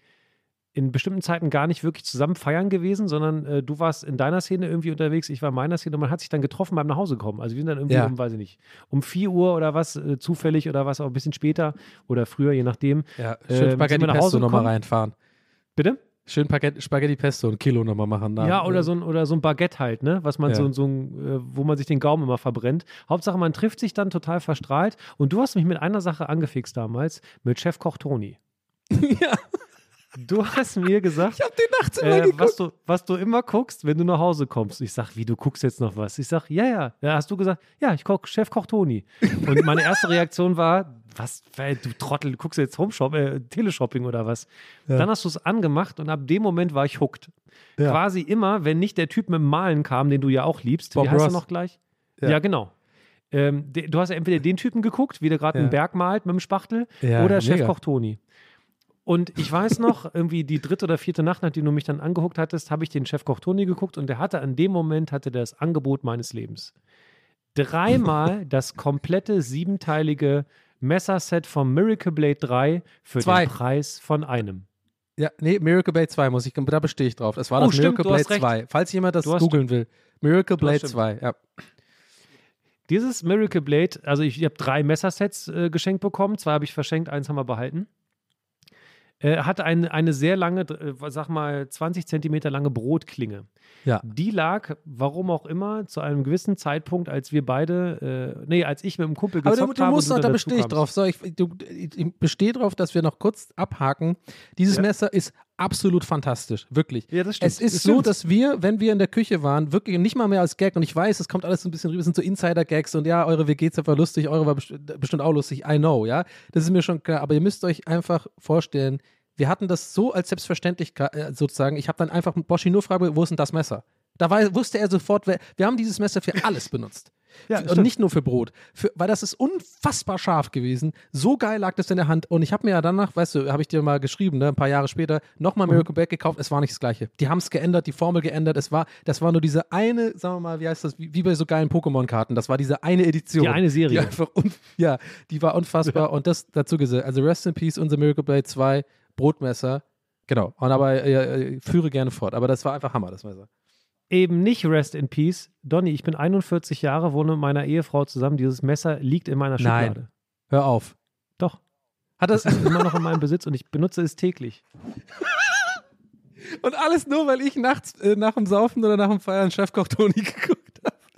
in bestimmten Zeiten gar nicht wirklich zusammen feiern gewesen, sondern äh, du warst in deiner Szene irgendwie unterwegs, ich war in meiner Szene und man hat sich dann getroffen beim nach Hause kommen. Also wir sind dann irgendwie Ja. um, weiß ich nicht, um 4 Uhr oder was, äh, zufällig oder was, auch ein bisschen später oder früher, je nachdem. Ja, Ähm, schön sind Spaghetti Pesto Hause nochmal reinfahren. Bitte? Schön Spaghetti, Spaghetti Pesto, ein Kilo nochmal machen. Da. Ja, oder so ein, oder so ein Baguette halt, ne? Was man Ja. so, so ein, äh, wo man sich den Gaumen immer verbrennt. Hauptsache, man trifft sich dann total verstrahlt. Und du hast mich mit einer Sache angefixt damals, mit Chefkoch Toni. ja, Du hast mir gesagt, ich hab den nachts immer äh, geguckt. was, du, was du immer guckst, wenn du nach Hause kommst. Ich sag, wie, du guckst jetzt noch was? Ich sag, ja, ja. Ja, hast du gesagt, ja, ich koch Chefkoch Toni. Und meine erste Reaktion war, was, weil du Trottel, guckst du jetzt Homeshop, äh, Teleshopping oder was? Ja. Dann hast du es angemacht und ab dem Moment war ich hooked. Ja. Quasi immer, wenn nicht der Typ mit dem Malen kam, den du ja auch liebst. Bob wie heißt Ross. er noch gleich? Ja. Ja, genau. Ähm, de, du hast ja entweder den Typen geguckt, wie der gerade einen Berg malt mit dem Spachtel, oder. Chefkoch Toni. Und ich weiß noch, irgendwie die dritte oder vierte Nacht, nachdem du mich dann angeguckt hattest, habe ich den Chefkoch Toni geguckt und der hatte an dem Moment hatte der das Angebot meines Lebens. Dreimal das komplette siebenteilige Messerset vom Miracle Blade 3 für Zwei. den Preis von einem. Ja, nee, Miracle Blade 2 muss ich, da bestehe ich drauf. Es war Oh, das stimmt, Miracle Blade hast recht. 2. Falls jemand das googeln will. Miracle Blade stimmt. 2, ja. Dieses Miracle Blade, also ich, ich habe drei Messersets äh, geschenkt bekommen, zwei habe ich verschenkt, eins haben wir behalten. Äh, hatte eine, eine sehr lange, äh, sag mal 20 Zentimeter lange Brotklinge. Ja. Die lag, warum auch immer, zu einem gewissen Zeitpunkt, als wir beide, äh, nee, als ich mit dem Kumpel Aber gezockt du, du habe. musst noch, da bestehe ich drauf. So, ich, du, ich bestehe drauf, dass wir noch kurz abhaken. Dieses Ja. Messer ist absolut fantastisch, wirklich. Ja, das stimmt. Es ist Das so, stimmt. dass wir, wenn wir in der Küche waren, wirklich nicht mal mehr als Gag, und ich weiß, es kommt alles so ein bisschen rüber, es sind so Insider-Gags und ja, eure WG war lustig, eure war best bestimmt auch lustig, I know, ja. Das ist mir schon klar, aber ihr müsst euch einfach vorstellen, wir hatten das so als selbstverständlich äh, sozusagen. Ich habe dann einfach mit Boschi nur gefragt, wo ist denn das Messer? Da war, wusste er sofort, wer, wir haben dieses Messer für alles benutzt. Ja, und nicht nur für Brot. Für, weil das ist unfassbar scharf gewesen. So geil lag das in der Hand. Und ich habe mir ja danach, weißt du, habe ich dir mal geschrieben, ne, ein paar Jahre später, nochmal Mhm. Miracle Back gekauft. Es war nicht das Gleiche. Die haben es geändert, die Formel geändert. Es war, das war nur diese eine, sagen wir mal, wie heißt das, wie, wie bei so geilen Pokémon-Karten. Das war diese eine Edition. Die eine Serie. Die einfach un, ja, die war unfassbar. Und das dazu gesagt. Also Rest in Peace, unser Miracle Blade 2 Brotmesser. Genau. Und aber äh, äh, führe gerne fort. Aber das war einfach Hammer, das Messer. eben nicht Rest in Peace. Donny, ich bin 41 Jahre, wohne mit meiner Ehefrau zusammen. Dieses Messer liegt in meiner Nein. Schublade. Hör auf. Doch. Hat Das das, ist immer noch in meinem Besitz und ich benutze es täglich. und alles nur, weil ich nachts äh, nach dem Saufen oder nach dem Feiern Chefkoch Toni geguckt habe.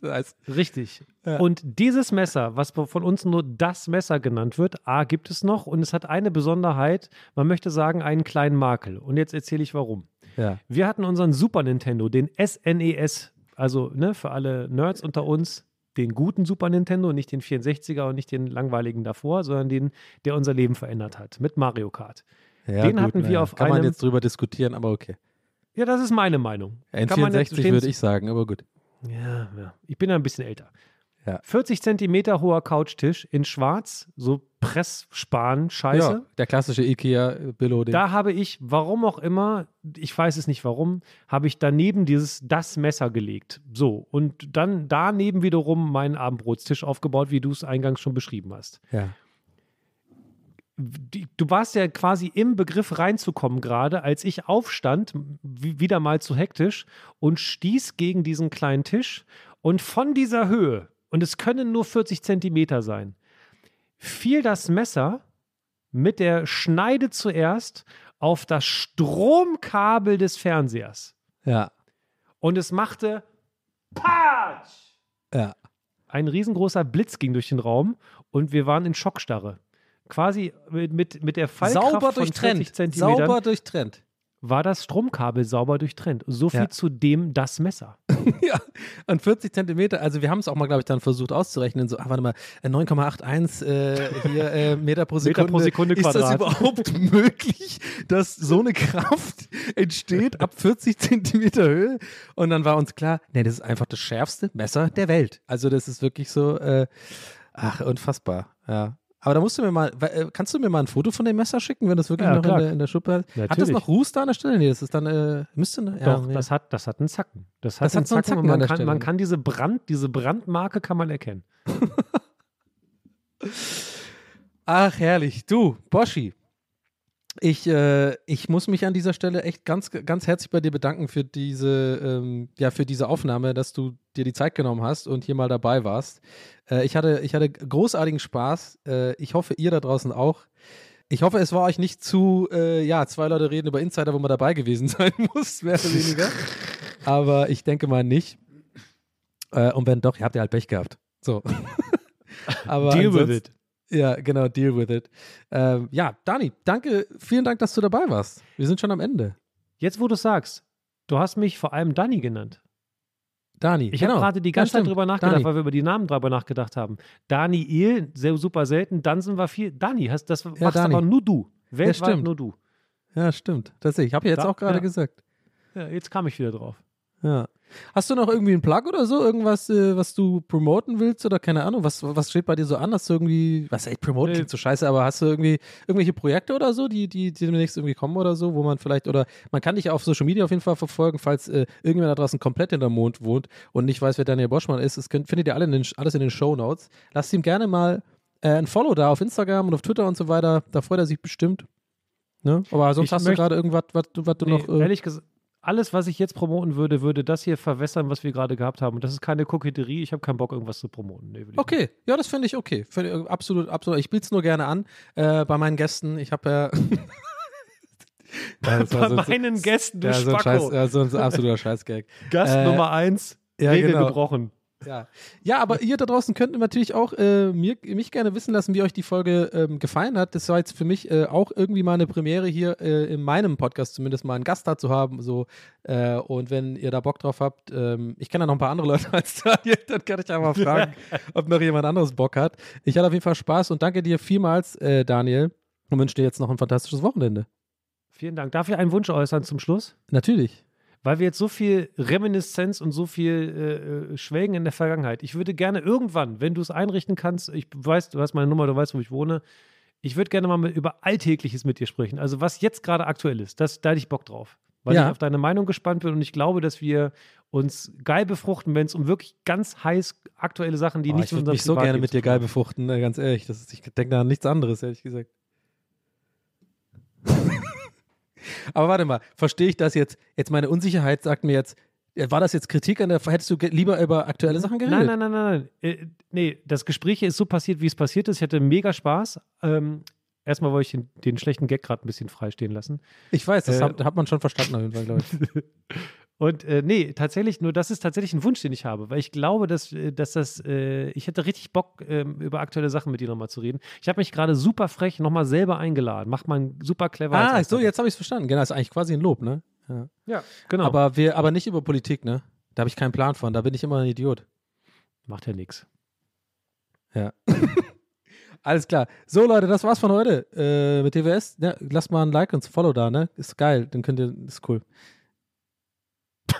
Nice. Richtig. Ja. Und dieses Messer, was von uns nur das Messer genannt wird, A, gibt es noch und es hat eine Besonderheit, man möchte sagen, einen kleinen Makel. Und jetzt erzähle ich warum. Ja. Wir hatten unseren Super Nintendo, den SNES, also ne, für alle Nerds unter uns, den guten Super Nintendo, nicht den 64er und nicht den langweiligen davor, sondern den, der unser Leben verändert hat, mit Mario Kart. Ja, Den gut, hatten wir naja. auf Kann man einem- jetzt drüber diskutieren, aber okay. Ja, das ist meine Meinung. N64 Kann man jetzt stehen- würde ich sagen, aber gut. Ja, ja. Ich bin ja ein bisschen älter. Ja. 40 Zentimeter hoher Couchtisch in schwarz, so Pressspan-Scheiße. Ja, der klassische Ikea-Billo. Da habe ich, warum auch immer, ich weiß es nicht warum, habe ich daneben dieses das Messer gelegt. So. Und dann daneben wiederum meinen Abendbrotstisch aufgebaut, wie du es eingangs schon beschrieben hast. Ja. Die- Du warst ja quasi im Begriff reinzukommen gerade, als ich aufstand, wieder mal zu hektisch und stieß gegen diesen kleinen Tisch und von dieser Höhe, und es können nur 40 Zentimeter sein, fiel das Messer mit der Schneide zuerst auf das Stromkabel des Fernsehers. Ja. Und es machte Patsch! Ja. Ein riesengroßer Blitz ging durch den Raum und wir waren in Schockstarre. Quasi mit, mit, mit der Fallkraft Sauber von 40 durchtrennt. Zentimetern Sauber durchtrennt. war das Stromkabel sauber durchtrennt. So viel Ja. zu dem das Messer. ja, an 40 Zentimeter. Also wir haben es auch mal, glaube ich, dann versucht auszurechnen. So, ah, warte mal, äh, 9,81 äh, hier äh, Meter pro Sekunde. Meter pro Sekunde Ist das Quadrat. überhaupt möglich, dass so eine Kraft entsteht ab 40 Zentimeter Höhe? Und dann war uns klar, nee, das ist einfach das schärfste Messer der Welt. Also das ist wirklich so, äh, ach, unfassbar. Ja. Aber da musst du mir mal, äh, kannst du mir mal ein Foto von dem Messer schicken, wenn das wirklich Ja, noch in der, in der Schuppe hat? Hat das Natürlich. noch Ruß da an der Stelle? Nee, das ist dann, äh, müsste, ne? Ja, Doch, nee. das hat, das hat einen Zacken. Das hat Das einen hat so einen Zacken, Zacken an man der kann, Stelle. man kann diese Brand, diese Brandmarke kann man erkennen. Ach, herrlich. Du, Boschi. Ich, äh, ich muss mich an dieser Stelle echt ganz, ganz herzlich bei dir bedanken für diese, ähm, ja, für diese Aufnahme, dass du dir die Zeit genommen hast und hier mal dabei warst. Äh, ich, hatte, ich hatte großartigen Spaß. Äh, ich hoffe, ihr da draußen auch. Ich hoffe, es war euch nicht zu, äh, ja, zwei Leute reden über Insider, wo man dabei gewesen sein muss, mehr oder weniger. Aber ich denke mal nicht. Äh, und wenn doch, ihr habt ja halt Pech gehabt. So. Aber Deal with it. Ja, genau, deal with it. Ähm, ja, Dani, danke, vielen Dank, dass du dabei warst. Wir sind schon am Ende. Jetzt, wo du sagst, du hast mich vor allem Danny genannt. Dani, Ich genau. habe gerade die Ja, ganze Zeit stimmt. drüber nachgedacht, Dani. weil wir über die Namen drüber nachgedacht haben. Daniel, sehr super selten. Dansen war viel. Dani, hast, das machst Dani. aber nur du. Weltweit stimmt. nur du. Ja, stimmt. Das sehe ich. Habe ich jetzt Da- auch gerade ja. gesagt. Ja, jetzt kam ich wieder drauf. Ja. Hast du noch irgendwie einen Plug oder so? Irgendwas, äh, was du promoten willst oder keine Ahnung? Was, was steht bei dir so an? Hast du irgendwie, was ey, promoten klingt so scheiße, aber hast du irgendwie irgendwelche Projekte oder so, die, die, die demnächst irgendwie kommen oder so, wo man vielleicht, oder man kann dich auf Social Media auf jeden Fall verfolgen, falls äh, irgendjemand da draußen komplett in der Mond wohnt und nicht weiß, wer Daniel Boschmann ist. Das könnt, findet ihr alle in den, alles in den Show Notes. Lasst ihm gerne mal äh, ein Follow da auf Instagram und auf Twitter und so weiter. Da freut er sich bestimmt. Ne? Aber sonst Ich hast du gerade irgendwas, was, du- was du Nee, noch. Äh, ehrlich gesagt, alles, was ich jetzt promoten würde, würde das hier verwässern, was wir gerade gehabt haben. Und das ist keine Koketterie. Ich habe keinen Bock, irgendwas zu promoten. Nee, Okay, ja, das finde ich okay. Find ich, absolut, absolut. Ich biete es nur gerne an äh, bei meinen Gästen. Ich habe ja. War Bei meinen Gästen, du ja, so ein, Spacko. Scheiß, ja, so ein absoluter Scheißgag. Gast Äh, Nummer eins, ja, Regel genau. gebrochen. Ja. ja, aber ihr da draußen könnt natürlich auch äh, mir, mich gerne wissen lassen, wie euch die Folge ähm, gefallen hat. Das war jetzt für mich äh, auch irgendwie mal eine Premiere hier äh, in meinem Podcast zumindest mal einen Gast da zu haben. So. Äh, und wenn ihr da Bock drauf habt, ähm, ich kenne da noch ein paar andere Leute als Daniel, dann kann ich einfach fragen, ob noch jemand anderes Bock hat. Ich hatte auf jeden Fall Spaß und danke dir vielmals, äh, Daniel, und wünsche dir jetzt noch ein fantastisches Wochenende. Vielen Dank. Darf ich einen Wunsch äußern zum Schluss? Natürlich. Weil wir jetzt so viel Reminiszenz und so viel äh, äh, schwelgen in der Vergangenheit. Ich würde gerne irgendwann, wenn du es einrichten kannst, ich weiß, du hast meine Nummer, du weißt, wo ich wohne, ich würde gerne mal mit, über Alltägliches mit dir sprechen. Also was jetzt gerade aktuell ist, das, da hätte ich Bock drauf. Weil Ja. ich auf deine Meinung gespannt bin und ich glaube, dass wir uns geil befruchten, wenn es um wirklich ganz heiß aktuelle Sachen, die Oh, nicht ich mit würde mich so gerne mit dir geil befruchten, ne, ganz ehrlich. Das ist, ich denke da an nichts anderes, ehrlich gesagt. Aber warte mal, verstehe ich das jetzt? Jetzt meine Unsicherheit sagt mir jetzt, Ja, War das jetzt Kritik an der, hättest du lieber über aktuelle Sachen geredet? Nein, nein, nein, nein, nein. Äh, nee, das Gespräch ist so passiert, wie es passiert ist. Ich hatte mega Spaß. Ähm, erstmal wollte ich den, den schlechten Gag gerade ein bisschen freistehen lassen. Ich weiß, das Äh, hat, hat man schon verstanden auf jeden Fall, glaube ich. Und äh, nee, tatsächlich, nur das ist tatsächlich ein Wunsch, den ich habe, weil ich glaube, dass, äh, dass das, äh, ich hätte richtig Bock, ähm, über aktuelle Sachen mit dir nochmal zu reden. Ich habe mich gerade super frech nochmal selber eingeladen. Macht man super clever. Ah, so, jetzt habe ich es verstanden. Genau, das ist eigentlich quasi ein Lob, ne? Ja. Ja, genau. Aber, wir, aber nicht über Politik, ne? Da habe ich keinen Plan von. Da bin ich immer ein Idiot. Macht ja nichts. Ja. Alles klar. So, Leute, das war's von heute äh, mit DWS. Ja, lasst mal ein Like und ein Follow da, ne? Ist geil. Dann könnt ihr, ist cool.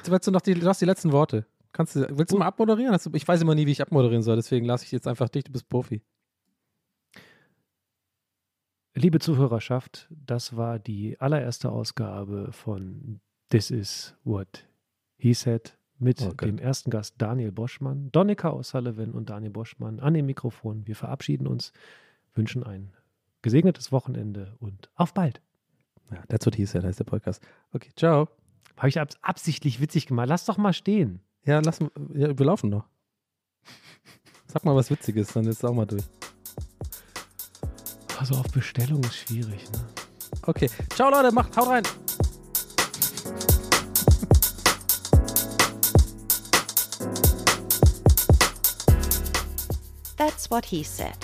Willst du noch die, du hast die letzten Worte? Kannst du, willst du mal abmoderieren? Du, ich weiß immer nie, wie ich abmoderieren soll, deswegen lasse ich jetzt einfach dich, du bist Profi. Liebe Zuhörerschaft, das war die allererste Ausgabe von This is What He Said mit Oh dem ersten Gast Daniel Boschmann, Donika O'Sullivan und Daniel Boschmann an dem Mikrofon. Wir verabschieden uns, wünschen ein gesegnetes Wochenende und auf bald. Ja, that's what he said, heißt der Podcast. Okay, ciao. Habe ich abs absichtlich witzig gemacht. Lass doch mal stehen. Ja, lass ja, wir laufen noch. Sag mal was Witziges, dann ist es auch mal durch. Also auf Bestellung ist schwierig. Ne? Okay, ciao Leute, macht, haut rein. That's What He Said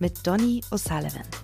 mit Donny O'Sullivan.